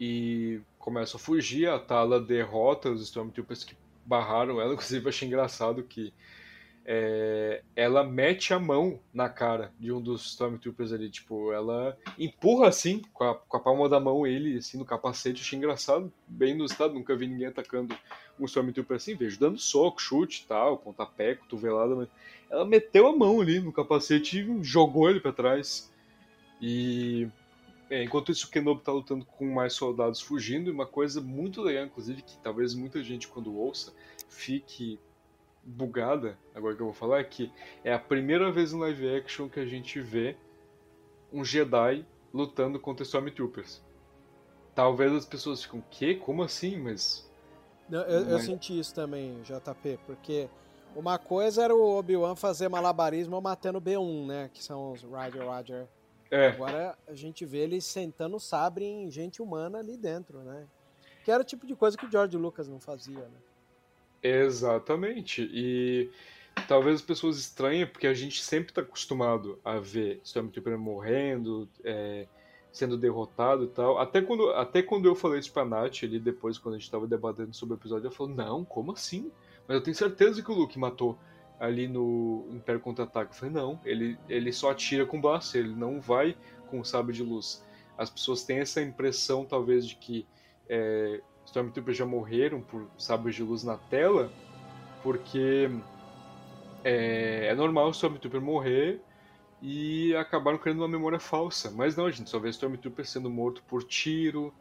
e começa a fugir, a Tala derrota os Stormtroopers que barraram ela. Inclusive, achei engraçado que é, ela mete a mão na cara de um dos Stormtroopers ali. Tipo, ela empurra assim, com a, com a palma da mão, ele assim no capacete. Achei engraçado, bem no estado. Nunca vi ninguém atacando um Stormtrooper assim. Vejo dando soco, chute tal, pontapé, cotovelada, mas ela meteu a mão ali no capacete e jogou ele para trás. E é, enquanto isso, o Kenobi tá lutando com mais soldados fugindo. E uma coisa muito legal, inclusive, que talvez muita gente, quando ouça, fique bugada, agora que eu vou falar, é que é a primeira vez em live action que a gente vê um Jedi lutando contra Stormtroopers. Talvez as pessoas ficam, que? Como assim? Mas.
Eu, eu- eu
Mas-
senti isso também, JP, porque uma coisa era o Obi-Wan fazer malabarismo matando o B1, né? Que são os Roger Roger.
É,
Agora a gente vê ele sentando o sabre em gente humana ali dentro, né? Que era o tipo de coisa que o George Lucas não fazia, né?
Exatamente. E talvez as pessoas estranhem, porque a gente sempre está acostumado a ver Stormtrooper morrendo, é, sendo derrotado e tal. Até quando, até quando eu falei isso pra Nath ali depois, quando a gente tava debatendo sobre o episódio, ela falou, não, como assim? Mas eu tenho certeza que o Luke matou ali no Império Contra-Ataque. Não, ele, ele só atira com blaster, ele não vai com o sabre de luz. As pessoas têm essa impressão, talvez, de que é, Stormtroopers já morreram por sabres de luz na tela, porque é, é normal o Stormtrooper morrer e acabaram criando uma memória falsa. Mas não, a gente só vê Stormtrooper sendo morto por tiro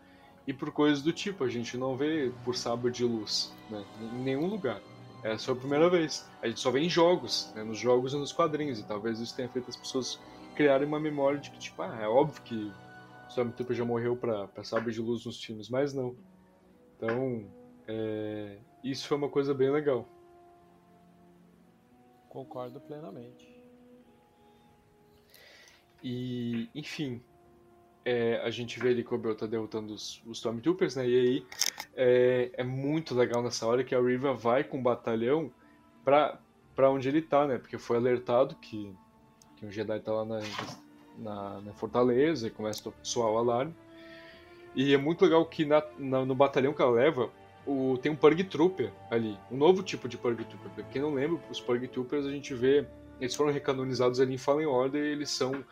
e por coisas do tipo. A gente não vê por sabre de luz né, em nenhum lugar. É a primeira vez. A gente só vê em jogos, né, nos jogos e nos quadrinhos. E talvez isso tenha feito as pessoas criarem uma memória de que, tipo, ah, é óbvio que Stormtrooper já morreu pra, pra sabre de luz nos filmes, mas não. Então, é, isso foi uma coisa bem legal.
Concordo plenamente.
E, enfim, é, a gente vê ali que o Obi-Wan tá derrotando os, os Stormtroopers, né? E aí é, é muito legal nessa hora que a Riva vai com o batalhão pra, pra onde ele tá, né? Porque foi alertado que, que um Jedi tá lá na, na, na fortaleza e começa a soar o alarme. E é muito legal que na, na- no batalhão que ela leva, o, tem um Purg Trooper ali, um novo tipo de Purg Trooper. Pra quem não lembra, os Purg Troopers a gente vê, eles foram recanonizados ali em Fallen Order e eles são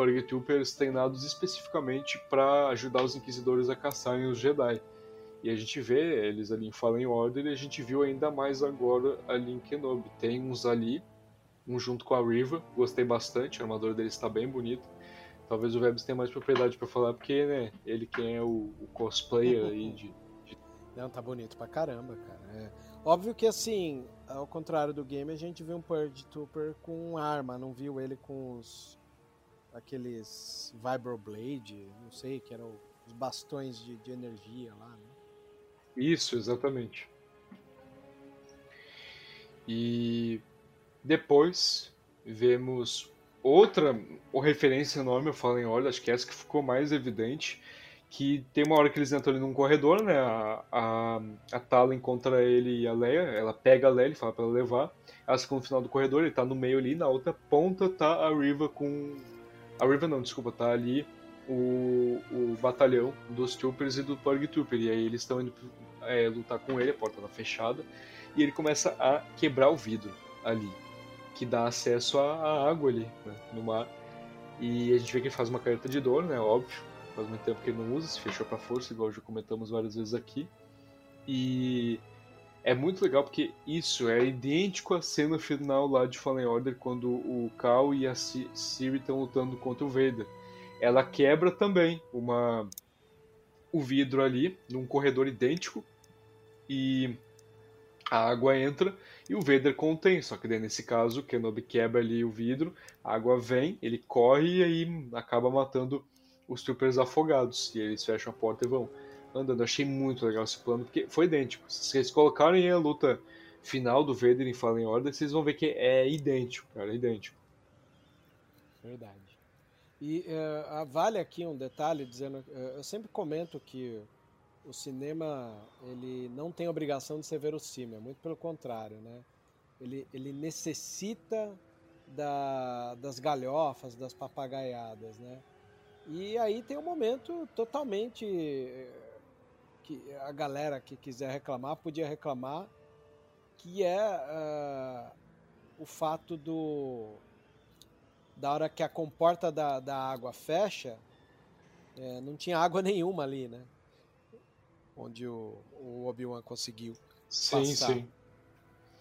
Purg Troopers treinados especificamente para ajudar os Inquisidores a caçarem os Jedi. E a gente vê eles ali em Fallen Order e a gente viu ainda mais agora ali em Kenobi. Tem uns ali, um junto com a Riva, gostei bastante, a armadura deles está bem bonita. Talvez o Vebs tenha mais propriedade para falar, porque, né, ele quem é o, o cosplayer aí de,
Não, tá bonito pra caramba, cara. É. Óbvio que assim, ao contrário do game, a gente viu um Purge Trooper com arma, não viu ele com os. Aqueles Vibroblade, não sei, que eram os bastões de, de energia lá, né?
Isso, exatamente. E depois vemos outra ou referência enorme, eu falo em ordem, acho que essa que ficou mais evidente, que tem uma hora que eles entram ali num corredor, né? A, a, a Tala encontra ele e a Leia, ela pega a Leia, e fala pra ela levar. Elas ficam no final do corredor, ele tá no meio ali, na outra ponta tá a Riva com. A Riva não, desculpa, tá ali o, o batalhão dos Troopers e do Purg Trooper. E aí eles estão indo é, lutar com ele, a porta tá fechada, e ele começa a quebrar o vidro ali, que dá acesso à, à água ali, né, no mar. E a gente vê que ele faz uma careta de dor, né? Óbvio faz muito tempo que ele não usa, se fechou para força, igual já comentamos várias vezes aqui. E é muito legal porque isso é idêntico à cena final lá de Fallen Order quando o Cal e a Siri estão lutando contra o Vader. Ela quebra também uma o vidro ali num corredor idêntico e a água entra e o Vader contém, só que daí nesse caso o Kenobi quebra ali o vidro, a água vem, ele corre e aí acaba matando os troopers afogados. E eles fecham a porta e vão andando. Achei muito legal esse plano, porque foi idêntico. Se vocês colocarem a luta final do Vader em Fallen Order, vocês vão ver que é idêntico, cara, é idêntico.
Verdade. E uh, vale aqui um detalhe dizendo, uh, eu sempre comento que o cinema ele não tem obrigação de ser verossímil, é muito pelo contrário, né? Ele, ele necessita da, das galhofas, das papagaiadas, né? E aí tem um momento totalmente eh, que a galera que quiser reclamar podia reclamar, que é uh, o fato do da hora que a comporta da, da água fecha, é, não tinha água nenhuma ali, né? Onde o, o Obi-Wan conseguiu sim, passar. Sim.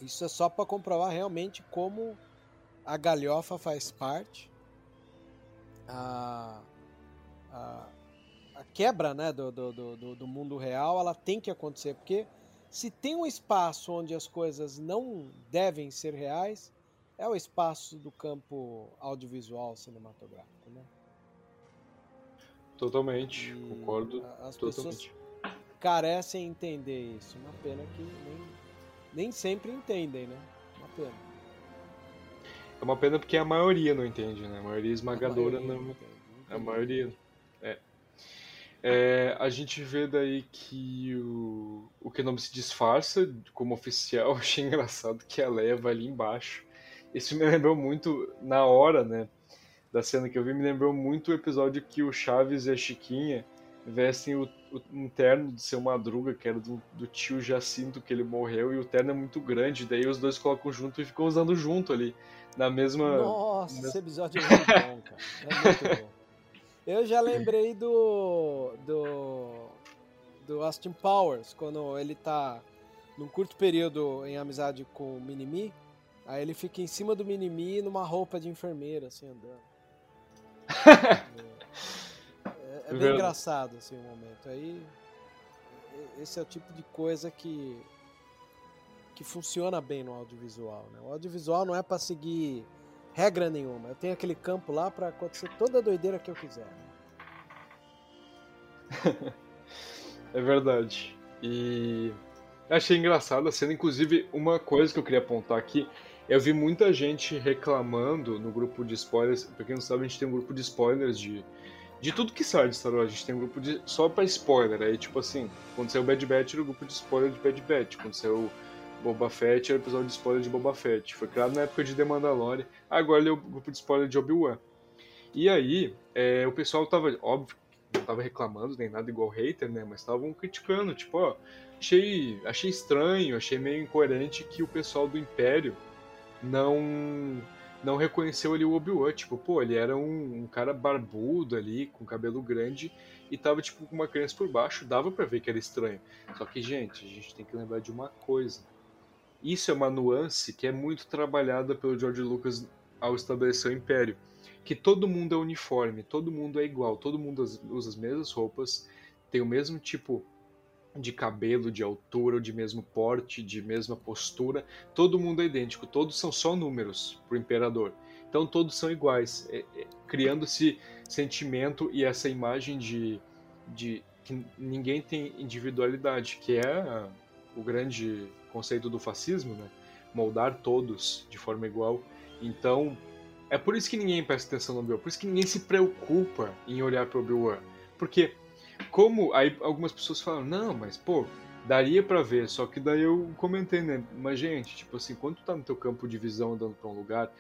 Isso é só para comprovar realmente como a galhofa faz parte. A, a, a quebra né, do, do, do, do mundo real ela tem que acontecer, porque se tem um espaço onde as coisas não devem ser reais, é o espaço do campo audiovisual cinematográfico, né?
Totalmente, e concordo.
As
totalmente.
pessoas carecem entender isso. Uma pena que nem, nem sempre entendem, né? Uma pena.
É uma pena porque a maioria não entende, né? A maioria esmagadora a maioria não. não entende, não entende. A maioria. É. a gente vê daí que o, o Kenobi se disfarça como oficial. Achei engraçado que a Leia vai ali embaixo. Isso me lembrou muito, na hora, né? Da cena que eu vi, me lembrou muito o episódio que o Chaves e a Chiquinha vestem o, o interno de seu Madruga, que era do, do, tio Jacinto que ele morreu, e o terno é muito grande, daí os dois colocam junto e ficam usando junto ali, na mesma...
Nossa, esse episódio é muito bom, cara. É muito bom. Eu já lembrei do. do. do Austin Powers, quando ele tá num curto período em amizade com o Minimi. Aí ele fica em cima do Minimi numa roupa de enfermeira, assim, andando. é, é, bem engraçado, assim, o momento. Aí. Esse é o tipo de coisa que. que funciona bem no audiovisual, né? O audiovisual não é para seguir regra nenhuma. Eu tenho aquele campo lá para acontecer toda a doideira que eu quiser.
é verdade. E achei engraçado a cena. Inclusive, uma coisa que eu queria apontar aqui. Eu vi muita gente reclamando no grupo de spoilers. Pra quem não sabe, a gente tem um grupo de spoilers de, de tudo que sai de Star Wars. A gente tem um grupo de, só pra spoiler. Aí, tipo assim, quando saiu Bad Batch, era o grupo de spoiler de Bad Batch. Quando saiu Boba Fett, era o episódio de spoiler de Boba Fett. Foi criado na época de The Mandalorian. Agora ele é o grupo de spoiler de Obi-Wan. E aí, é, o pessoal tava, óbvio, não tava reclamando nem nada igual hater, né? Mas estavam criticando, tipo, ó, achei, achei estranho, achei meio incoerente que o pessoal do Império não não reconheceu ali o Obi-Wan, tipo, pô, ele era um, um, cara barbudo ali, com cabelo grande, e tava, tipo, com uma criança por baixo, dava para ver que era estranho. Só que, gente, a gente tem que lembrar de uma coisa. Isso é uma nuance que é muito trabalhada pelo George Lucas ao estabelecer o Império. Que todo mundo é uniforme, todo mundo é igual, todo mundo usa as mesmas roupas, tem o mesmo tipo de cabelo, de altura, de mesmo porte, de mesma postura, todo mundo é idêntico, todos são só números para o imperador. Então todos são iguais, é, é, criando-se sentimento e essa imagem de, de que ninguém tem individualidade, que é o grande conceito do fascismo, né? moldar todos de forma igual. Então, é por isso que ninguém presta atenção no Obi-Wan, por isso que ninguém se preocupa em olhar para o Obi-Wan. Porque como aí algumas pessoas falam, não, mas pô, daria pra ver, só que daí eu comentei, né? Mas gente, tipo assim, quando tu tá no teu campo de visão andando pra um lugar,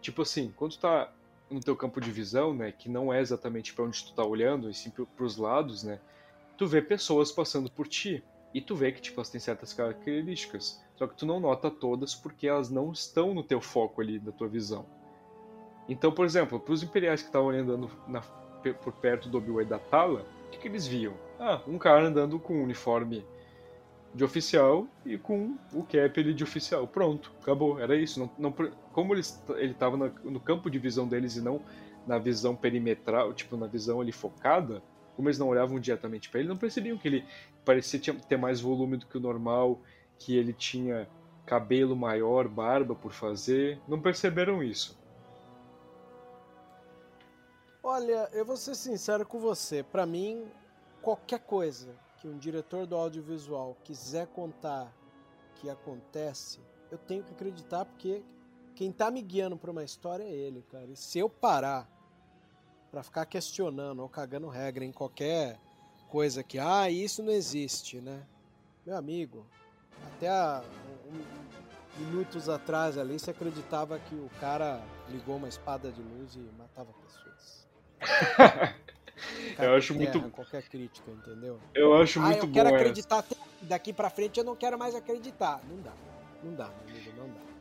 tipo assim, quando tu tá no teu campo de visão, né, que não é exatamente para onde tu tá olhando, e sim pros lados, né, tu vê pessoas passando por ti. E tu vê que, tipo, elas têm certas características. Só que tu não nota todas porque elas não estão no teu foco ali, da tua visão. Então, por exemplo, pros imperiais que estavam andando na, por perto do Obi-Wan da Tala, o que, que eles viam? Ah, um cara andando com um uniforme de oficial e com o cap ali de oficial. Pronto, acabou. Era isso. Não, não, como ele estava no campo de visão deles e não na visão perimetral, tipo, na visão ali focada, como eles não olhavam diretamente para ele, não percebiam que ele parecia ter mais volume do que o normal, que ele tinha cabelo maior, barba por fazer. Não perceberam isso.
Olha, eu vou ser sincero com você. Para mim, qualquer coisa que um diretor do audiovisual quiser contar que acontece, eu tenho que acreditar porque quem tá me guiando para uma história é ele, cara. E se eu parar para ficar questionando ou cagando regra em qualquer coisa que, ah, isso não existe, né? Meu amigo, até há um, minutos atrás ali você acreditava que o cara ligou uma espada de luz e matava pessoas.
eu acho muito
qualquer crítica, entendeu?
Eu acho muito
ah,
eu
quero acreditar daqui para frente eu não quero mais acreditar. Não dá. Não dá, meu amigo, não dá.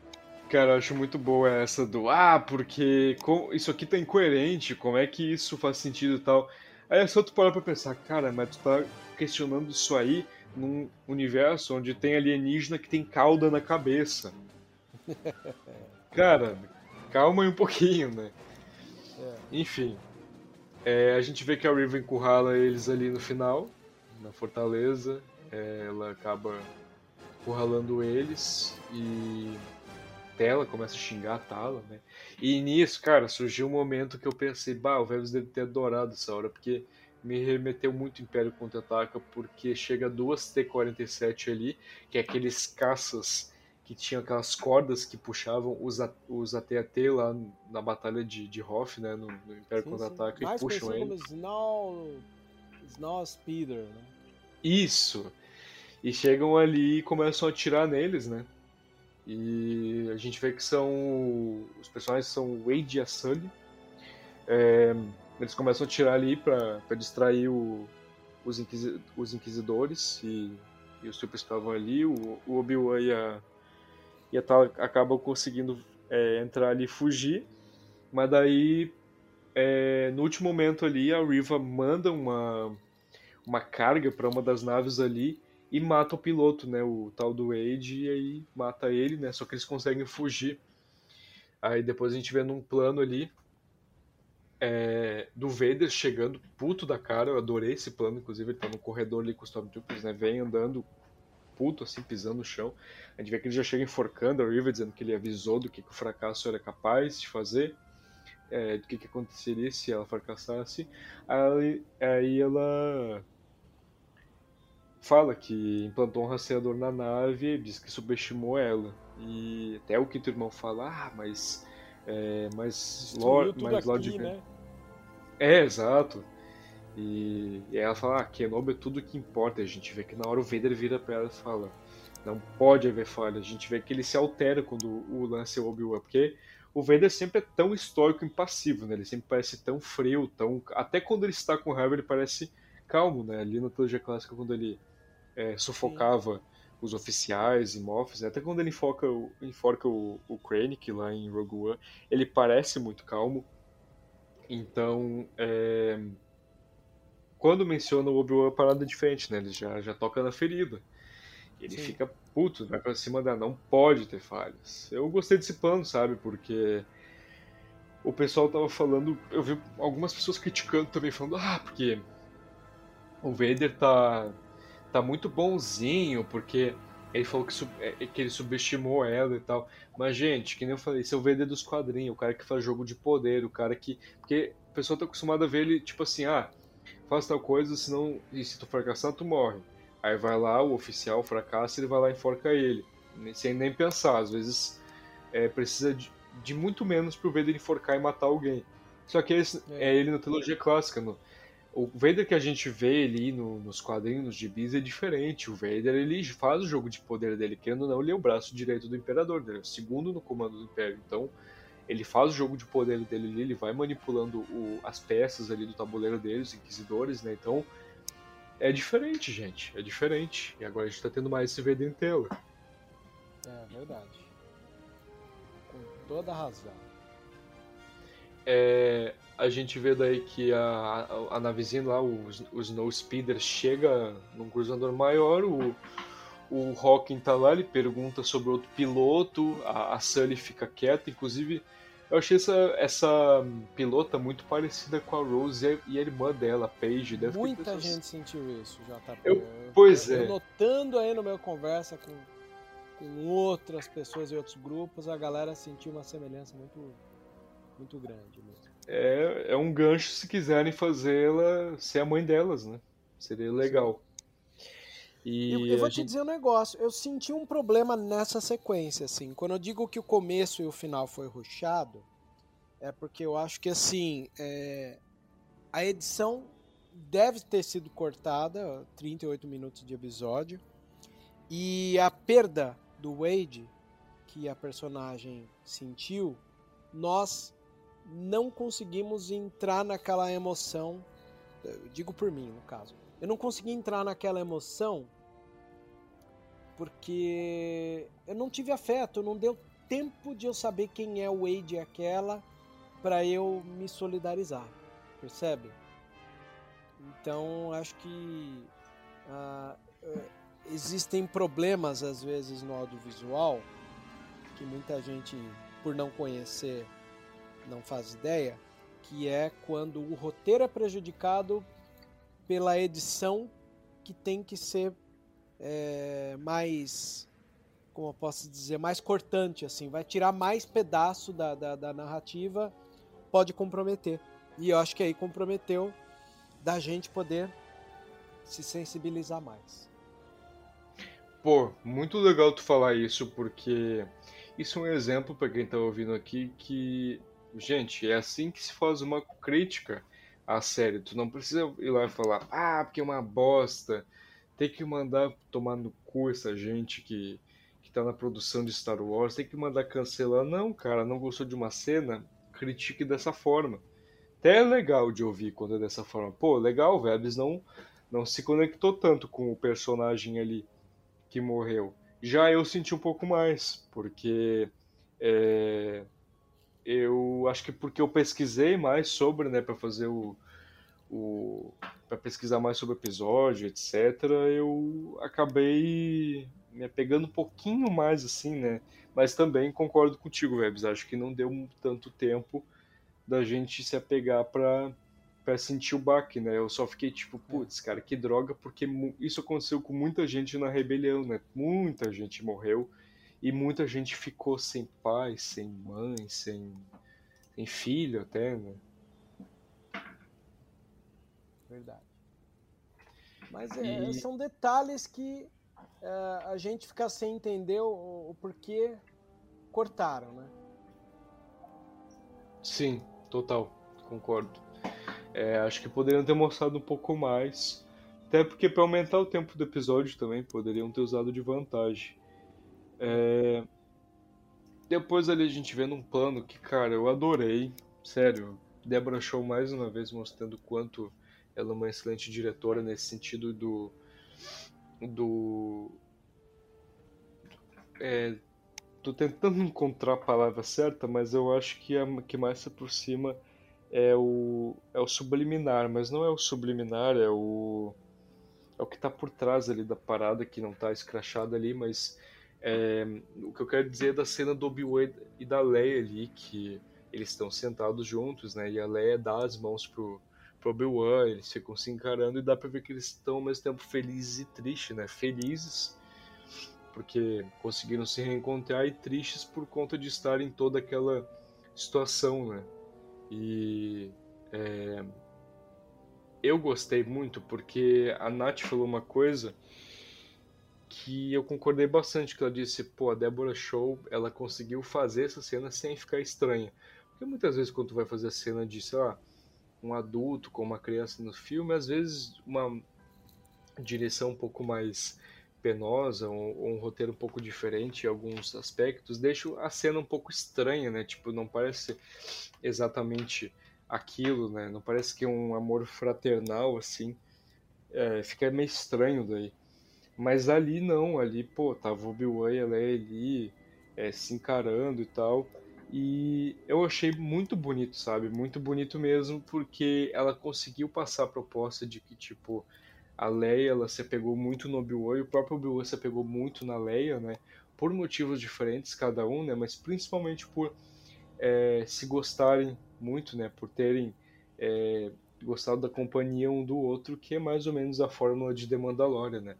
Cara, eu acho muito boa essa do ah, porque isso aqui tá incoerente, como é que isso faz sentido e tal. Aí é só tu parar pra pensar, cara, mas tu tá questionando isso aí num universo onde tem alienígena que tem cauda na cabeça. cara, calma aí um pouquinho, né? É. Enfim. É, a gente vê que a Riven encurrala eles ali no final, na fortaleza. É, ela acaba encurralando eles e tela, começa a xingar a Tala, né? E nisso, cara, surgiu um momento que eu pensei, bah, o Velhos deve ter adorado essa hora, porque me remeteu muito Império Contra-Ataca, porque chega duas T-47 ali, que é aqueles caças que tinham aquelas cordas que puxavam os, os AT-AT lá na batalha de, de Hoth, né, no, no Império Contra-Ataca, e puxam ele.
Snow Speeder, né?
Isso! E chegam ali e começam a atirar neles, né? E a gente vê que são. Os personagens são Wade e a Sully. É, eles começam a tirar ali para distrair o, os, inquisi, os inquisidores e, e os Troopers estavam ali. O, o Obi-Wan e a, e a Tala acabam conseguindo é, entrar ali e fugir. Mas daí, é, no último momento ali, a Riva manda uma, uma carga para uma das naves ali e mata o piloto, né, o tal do Wade, e aí mata ele, né, só que eles conseguem fugir. Aí depois a gente vê num plano ali é, do Vader chegando puto da cara, eu adorei esse plano, inclusive ele tá no corredor ali com os Stormtroopers, né, vem andando puto, assim, pisando no chão. A gente vê que ele já chega enforcando a River, dizendo que ele avisou do que, que o fracasso era capaz de fazer, é, do que, que aconteceria se ela fracassasse. Aí, aí ela fala que implantou um rastreador na nave e diz que subestimou ela. E até o quinto irmão fala, ah, mas. É, mas Lord, mas Lord
né?
É, exato. E, e ela fala, ah, Kenobi é tudo que importa. A gente vê que na hora o Vader vira pra ela e fala, não pode haver falha. A gente vê que ele se altera quando o lance é o Obi-Wan, porque o Vader sempre é tão estoico e impassivo, né? Ele sempre parece tão frio, tão... Até quando ele está com raiva, ele parece calmo, né? Ali na trilogia clássica, quando ele é, sufocava Sim. os oficiais e Moffs. Até quando ele enfoca, enforca o, o Krennic lá em Rogue One, ele parece muito calmo. Então, é... quando menciona o Obi-Wan, a parada é diferente, né? Ele já, já toca na ferida. Ele Sim. fica puto, vai pra cima da não pode ter falhas. Eu gostei desse plano, sabe? Porque o pessoal tava falando, eu vi algumas pessoas criticando também, falando, ah, porque o Vader tá tá muito bonzinho, porque ele falou que, é, que ele subestimou ela e tal. Mas, gente, que nem eu falei, esse é o VD dos quadrinhos, o cara que faz jogo de poder, o cara que. Porque a pessoa tá acostumada a ver ele, tipo assim, ah, faz tal coisa, senão. E se tu fracassar, tu morre. Aí vai lá, o oficial fracassa, ele vai lá e enforca ele. Sem nem pensar. Às vezes é, precisa de, de, muito menos pro Vader enforcar e matar alguém. Só que esse, é. é ele na trilogia clássica. No, o Vader que a gente vê ali no, nos quadrinhos, nos gibis, é diferente. O Vader, ele faz o jogo de poder dele, querendo ou não, ele é o braço direito do Imperador, ele é o segundo no comando do Império. Então, ele faz o jogo de poder dele ali, ele vai manipulando o, as peças ali do tabuleiro dele, os Inquisidores, né? Então, é diferente, gente, é diferente. E agora a gente tá tendo mais esse Vader tela.
É verdade. Com toda razão.
É, a gente vê daí que a, a, a navezinha lá, o, o Snow Speeder, chega num cruzador maior, o, o Hawking tá lá, ele pergunta sobre outro piloto, a, a Sully fica quieta, inclusive eu achei essa, essa pilota muito parecida com a Rose e a irmã dela, a Paige. Deve
Muita
pessoas...
gente sentiu isso, JP.
Eu, pois
eu,
é.
Eu notando aí no meu conversa com, com outras pessoas e outros grupos, a galera sentiu uma semelhança muito, muito grande mesmo.
É, é um gancho se quiserem fazê-la ser a mãe delas, né? Seria legal.
E eu, eu vou te gente... dizer um negócio, eu senti um problema nessa sequência, assim. Quando eu digo que o começo e o final foi ruchado, é porque eu acho que assim é... a edição deve ter sido cortada, 38 minutos de episódio, e a perda do Wade que a personagem sentiu, nós não conseguimos entrar naquela emoção. digo por mim, no caso. Eu não consegui entrar naquela emoção porque eu não tive afeto, não deu tempo de eu saber quem é o Wade aquela para eu me solidarizar, percebe? Então acho que uh, existem problemas às vezes no audiovisual que muita gente por não conhecer não faz ideia, que é quando o roteiro é prejudicado pela edição que tem que ser é, mais, como eu posso dizer, mais cortante, assim, vai tirar mais pedaço da, da, da narrativa, pode comprometer. E eu acho que aí comprometeu da gente poder se sensibilizar mais.
Pô, muito legal tu falar isso, porque isso é um exemplo para quem tá ouvindo aqui que Gente, é assim que se faz uma crítica à série. Tu não precisa ir lá e falar, ah, porque é uma bosta. Tem que mandar tomar no cu essa gente que, que tá na produção de Star Wars. Tem que mandar cancelar. Não, cara, não gostou de uma cena? Critique dessa forma. Até é legal de ouvir quando é dessa forma. Pô, legal, Vebs não, não se conectou tanto com o personagem ali que morreu. Já eu senti um pouco mais, porque é, eu acho que porque eu pesquisei mais sobre, né, para fazer o, o para pesquisar mais sobre o episódio, etc, eu acabei me apegando um pouquinho mais assim, né? Mas também concordo contigo, Webs, acho que não deu tanto tempo da gente se apegar para para sentir o baque, né? Eu só fiquei tipo, putz, cara, que droga, porque isso aconteceu com muita gente na rebelião, né? Muita gente morreu e muita gente ficou sem pai, sem mãe, sem, sem filho até, né?
Verdade. Mas é, e... são detalhes que é, a gente fica sem entender o, o porquê cortaram, né?
Sim, total, concordo. É, acho que poderiam ter mostrado um pouco mais. Até porque para aumentar o tempo do episódio também poderiam ter usado de vantagem. É... Depois ali a gente vê num plano que, cara, eu adorei. Sério, Débora Show mais uma vez mostrando quanto ela é uma excelente diretora nesse sentido do. do. É, tô tentando encontrar a palavra certa, mas eu acho que a que mais se aproxima é o, é o subliminar, mas não é o subliminar, é o. É o que tá por trás ali da parada, que não tá escrachado ali, mas é, o que eu quero dizer é da cena do Obi-Wan e da Leia ali, que eles estão sentados juntos, né? E a Leia dá as mãos pro, pro Obi-Wan, eles ficam se encarando e dá pra ver que eles estão ao mesmo tempo felizes e tristes, né? Felizes porque conseguiram se reencontrar e tristes por conta de estar em toda aquela situação, né? E é, eu gostei muito porque a Nath falou uma coisa que eu concordei bastante que ela disse, pô, a Débora Show, ela conseguiu fazer essa cena sem ficar estranha. Porque muitas vezes quando tu vai fazer a cena de, sei lá, um adulto com uma criança no filme, às vezes uma direção um pouco mais penosa ou, ou um roteiro um pouco diferente em alguns aspectos deixa a cena um pouco estranha, né? Tipo, não parece exatamente aquilo, né? Não parece que é um amor fraternal assim. É, fica meio estranho daí. Mas ali não, ali, pô, tava Obi-Wan e Leia ali é, se encarando e tal. E eu achei muito bonito, sabe? Muito bonito mesmo, porque ela conseguiu passar a proposta de que, tipo, a Leia, ela se apegou muito no Obi-Wan e o próprio Obi-Wan se apegou muito na Leia, né? Por motivos diferentes, cada um, né? Mas principalmente por é, se gostarem muito, né? Por terem é, gostado da companhia um do outro, que é mais ou menos a fórmula de The Mandalorian, né?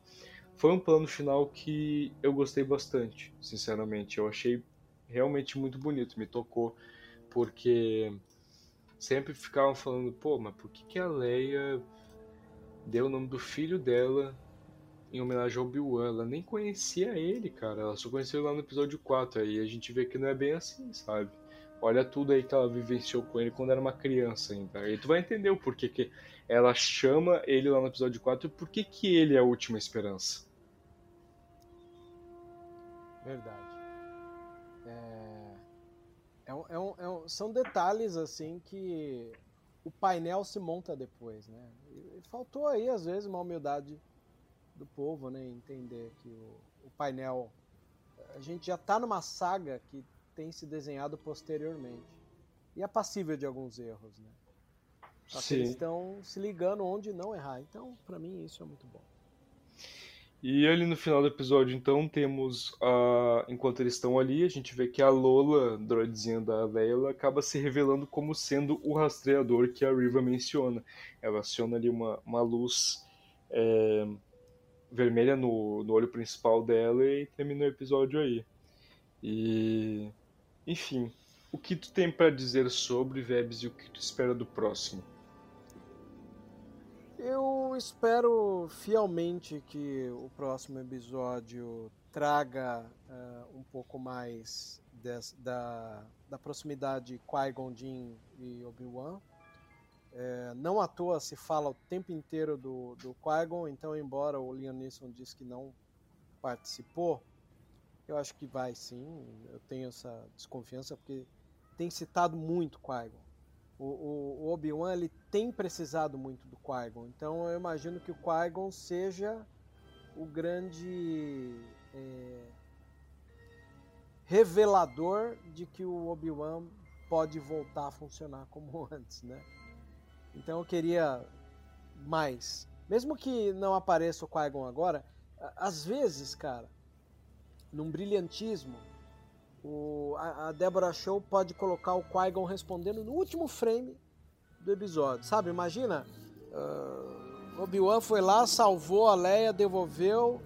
Foi um plano final que eu gostei bastante, sinceramente. Eu achei realmente muito bonito, me tocou, porque sempre ficavam falando, pô, mas por que, que a Leia deu o nome do filho dela em homenagem ao Obi-Wan? Ela nem conhecia ele, cara, ela só conheceu lá no episódio 4, aí a gente vê que não é bem assim, sabe? Olha tudo aí que ela vivenciou com ele quando era uma criança ainda. Aí tu vai entender o porquê que ela chama ele lá no episódio 4 e por que que ele é a última esperança.
Verdade. É... É um, é um, é um, são detalhes assim que o painel se monta depois, né? E faltou aí às vezes uma humildade do povo, né? Entender que o, o painel a gente já está numa saga que tem se desenhado posteriormente e é passível de alguns erros, né? Só que eles estão se ligando onde não errar. Então, para mim, isso é muito bom.
E ali no final do episódio, então, temos a. Enquanto eles estão ali, a gente vê que a Lola, droidzinha da Leila, acaba se revelando como sendo o rastreador que a Riva menciona. Ela aciona ali uma, uma luz é, vermelha no, no olho principal dela e termina o episódio aí. E. Enfim, o que tu tem para dizer sobre Vebs e o que tu espera do próximo?
Eu espero fielmente que o próximo episódio traga uh, um pouco mais des, da, da proximidade Qui-Gon Jinn e Obi-Wan. É, não à toa se fala o tempo inteiro do, do Qui-Gon, então embora o Liam Neeson disse que não participou, eu acho que vai sim, eu tenho essa desconfiança porque tem citado muito Qui-Gon o, o, Obi-Wan ele tem precisado muito do Qui-Gon. Então eu imagino que o Qui-Gon seja o grande é, revelador de que o Obi-Wan pode voltar a funcionar como antes, né? Então eu queria mais. Mesmo que não apareça o Qui-Gon agora, às vezes, cara, num brilhantismo, o, a, a Deborah Show pode colocar o Qui-Gon respondendo no último frame do episódio, sabe? Imagina, uh, Obi-Wan foi lá, salvou a Leia, devolveu,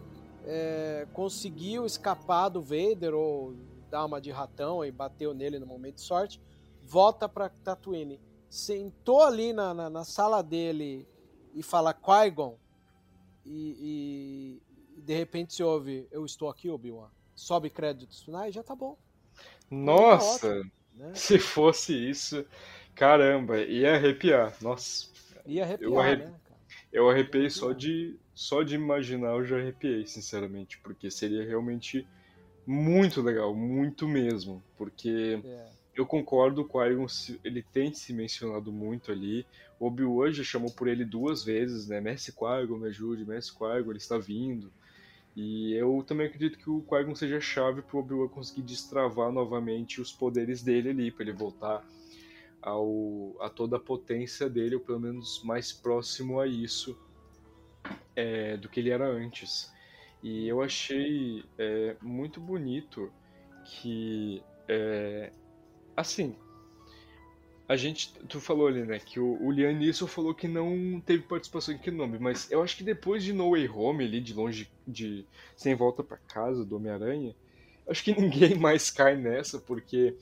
é, conseguiu escapar do Vader ou dar uma de ratão e bateu nele no momento de sorte, volta para Tatooine, sentou ali na, na, na, sala dele e fala Qui-Gon e, e, de repente se ouve eu estou aqui, Obi-Wan. Sobe créditos finais, já tá bom.
Nossa, né? se fosse isso, caramba, ia arrepiar. Nossa.
Ia arrepiar, eu arrepi... né?
Eu arrepiei só de, só de imaginar, eu já arrepiei, sinceramente, porque seria realmente muito legal, muito mesmo, porque é. eu concordo com o Qui-Gon, ele tem se mencionado muito ali, o Obi-Wan já chamou por ele duas vezes, né, Messi Qui-Gon, me ajude, Messi Qui-Gon, ele está vindo, e eu também acredito que o Qui-Gon seja a chave para o Obi-Wan conseguir destravar novamente os poderes dele ali, para ele voltar ao, a toda a potência dele, ou pelo menos mais próximo a isso é, do que ele era antes. E eu achei é, muito bonito que, é, assim, a gente, tu falou ali, né, que o, o Liam Neeson falou que não teve participação em Kenobi, mas eu acho que depois de No Way Home, ali, de longe, de Sem Volta para Casa, do Homem-Aranha, acho que ninguém mais cai nessa, porque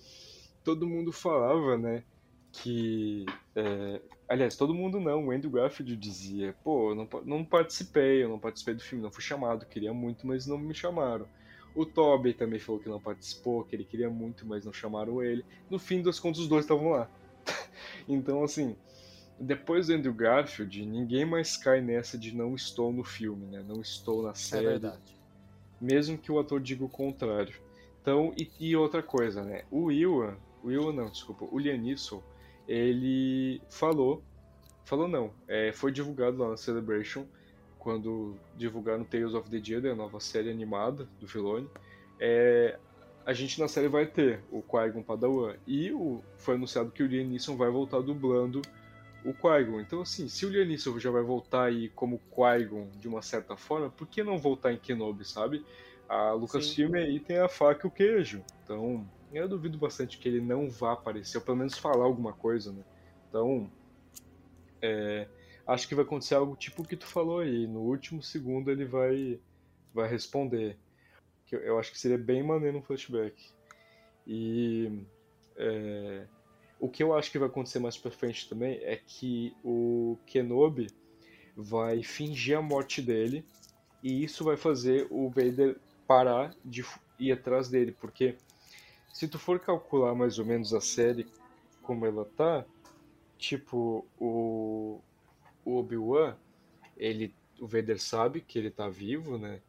todo mundo falava, né, que... É, aliás, todo mundo não, o Andrew Garfield dizia, pô, eu não, não participei, eu não participei do filme, não fui chamado, queria muito, mas não me chamaram. O Tobey também falou que não participou, que ele queria muito, mas não chamaram ele. No fim das contas, os dois estavam lá. Então, assim, depois do Andrew Garfield, ninguém mais cai nessa de não estou no filme, né? Não estou na
É
série.
verdade.
mesmo que o ator diga o contrário. Então, e, e outra coisa, né? O Iwan, o Iwan não, desculpa, o Lianisson, ele falou, falou não, é, foi divulgado lá na Celebration, quando divulgaram Tales of the Jedi, a nova série animada do Filoni, é, a gente na série vai ter o Qui-Gon Padawan, e o, foi anunciado que o Liam Neeson vai voltar dublando o Qui-Gon. Então, assim, se o Liam Neeson já vai voltar aí como Qui-Gon de uma certa forma, por que não voltar em Kenobi, sabe? A Lucasfilm aí tem a faca e o queijo. Então, eu duvido bastante que ele não vá aparecer, ou pelo menos falar alguma coisa, né? Então, é, acho que vai acontecer algo tipo o que tu falou aí. No último segundo ele vai, vai responder. Que eu, acho que seria bem maneiro um flashback. E é, o que eu acho que vai acontecer mais pra frente também é que o Kenobi vai fingir a morte dele e isso vai fazer o Vader parar de ir atrás dele, porque se tu for calcular mais ou menos a série como ela tá, tipo, o, o Obi-Wan, ele, o Vader sabe que ele tá vivo, né?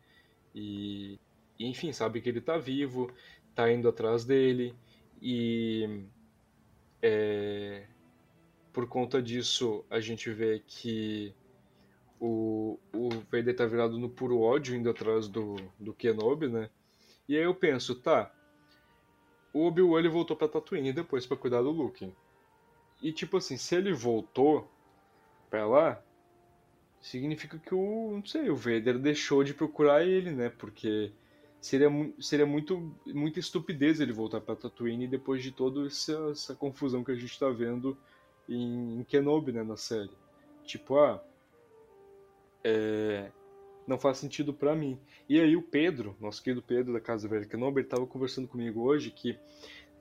E, enfim, sabe que ele tá vivo, tá indo atrás dele, e é, por conta disso a gente vê que o, o Vader tá virado no puro ódio indo atrás do, do Kenobi, né? E aí eu penso, tá, o Obi-Wan ele voltou pra Tatooine depois pra cuidar do Luke. E tipo assim, se ele voltou pra lá, significa que o, não sei, o Vader deixou de procurar ele, né? Porque seria, seria muito, muita estupidez ele voltar pra Tatooine depois de toda essa, essa confusão que a gente tá vendo em, em Kenobi, né, na série. Tipo, ah, é, não faz sentido pra mim. E aí o Pedro, nosso querido Pedro da Casa Velha Kenobi, ele tava conversando comigo hoje que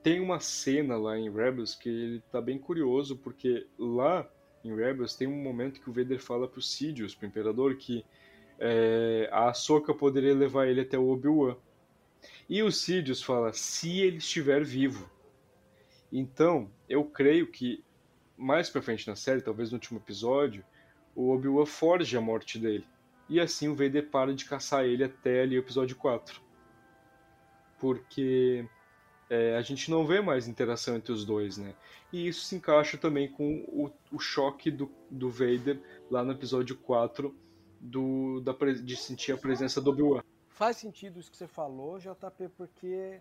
tem uma cena lá em Rebels que ele tá bem curioso, porque lá em Rebels tem um momento que o Vader fala pro Sidious, pro Imperador, que é, a Ahsoka poderia levar ele até o Obi-Wan. E o Sidious fala, se ele estiver vivo. Então, eu creio que mais pra frente na série, talvez no último episódio, o Obi-Wan forge a morte dele. E assim o Vader para de caçar ele até ali o episódio 4. Porque é, a gente não vê mais interação entre os dois, né? E isso se encaixa também com o, o choque do, do Vader lá no episódio 4 do, da, de sentir a presença do Obi-Wan.
Faz sentido isso que você falou, JP, porque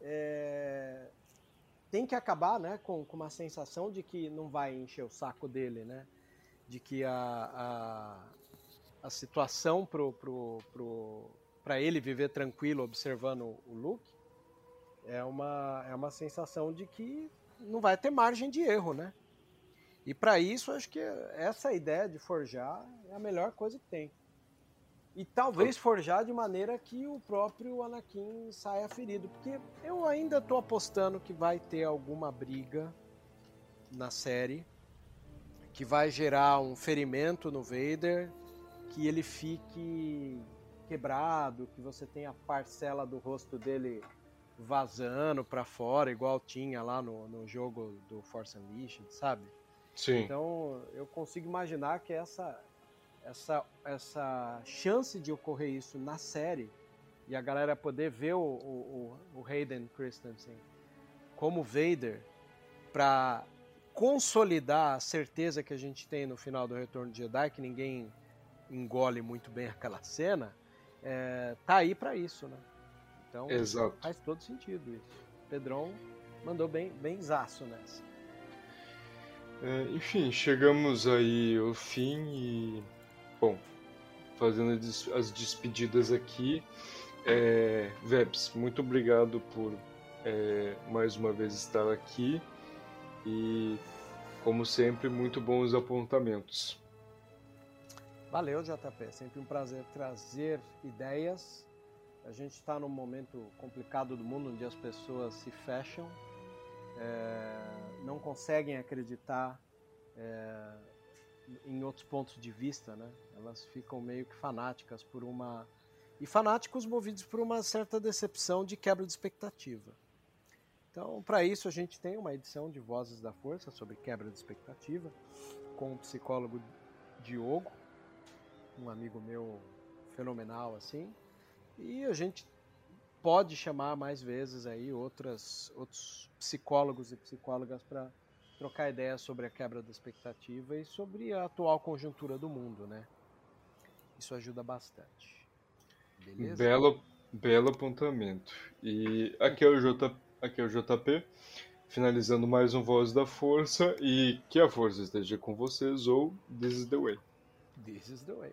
é, tem que acabar né, com, com uma sensação de que não vai encher o saco dele, né? De que a, a, a situação pro, pro, pro, para ele viver tranquilo observando o Luke é uma, é uma sensação de que não vai ter margem de erro, né? E para isso, acho que essa ideia de forjar é a melhor coisa que tem. E talvez forjar de maneira que o próprio Anakin saia ferido. Porque eu ainda tô apostando que vai ter alguma briga na série que vai gerar um ferimento no Vader, que ele fique quebrado, que você tenha a parcela do rosto dele vazando pra fora, igual tinha lá no, no jogo do Force Unleashed, sabe?
Sim.
Então eu consigo imaginar que essa, essa, essa chance de ocorrer isso na série e a galera poder ver o, o, o o Hayden Christensen como Vader para consolidar a certeza que a gente tem no final do Retorno de Jedi, que ninguém engole muito bem aquela cena, é, tá aí para isso, né? Então
Exato.
faz todo sentido isso. Pedrão mandou bem, bem zaço nessa.
É, enfim, chegamos aí ao fim e. Bom, fazendo as des- as despedidas aqui. É, Vebs, muito obrigado por é, mais uma vez estar aqui e, como sempre, muito bons apontamentos.
Valeu, JP. Sempre um prazer trazer ideias. A gente está num momento complicado do mundo onde as pessoas se fecham, é, não conseguem acreditar é, em outros pontos de vista, né? Elas ficam meio que fanáticas por uma e fanáticos movidos por uma certa decepção de quebra de expectativa. Então, para isso a gente tem uma edição de Vozes da Força sobre quebra de expectativa. com o psicólogo Diogo, um amigo meu fenomenal assim. E a gente pode chamar mais vezes aí outras, outros psicólogos e psicólogas para trocar ideias sobre a quebra da expectativa e sobre a atual conjuntura do mundo, né? Isso ajuda bastante. Beleza?
Belo, belo apontamento. E aqui é o J, aqui é o JP, finalizando mais um Voz da Força e que a força esteja com vocês ou This is the way.
This is the way.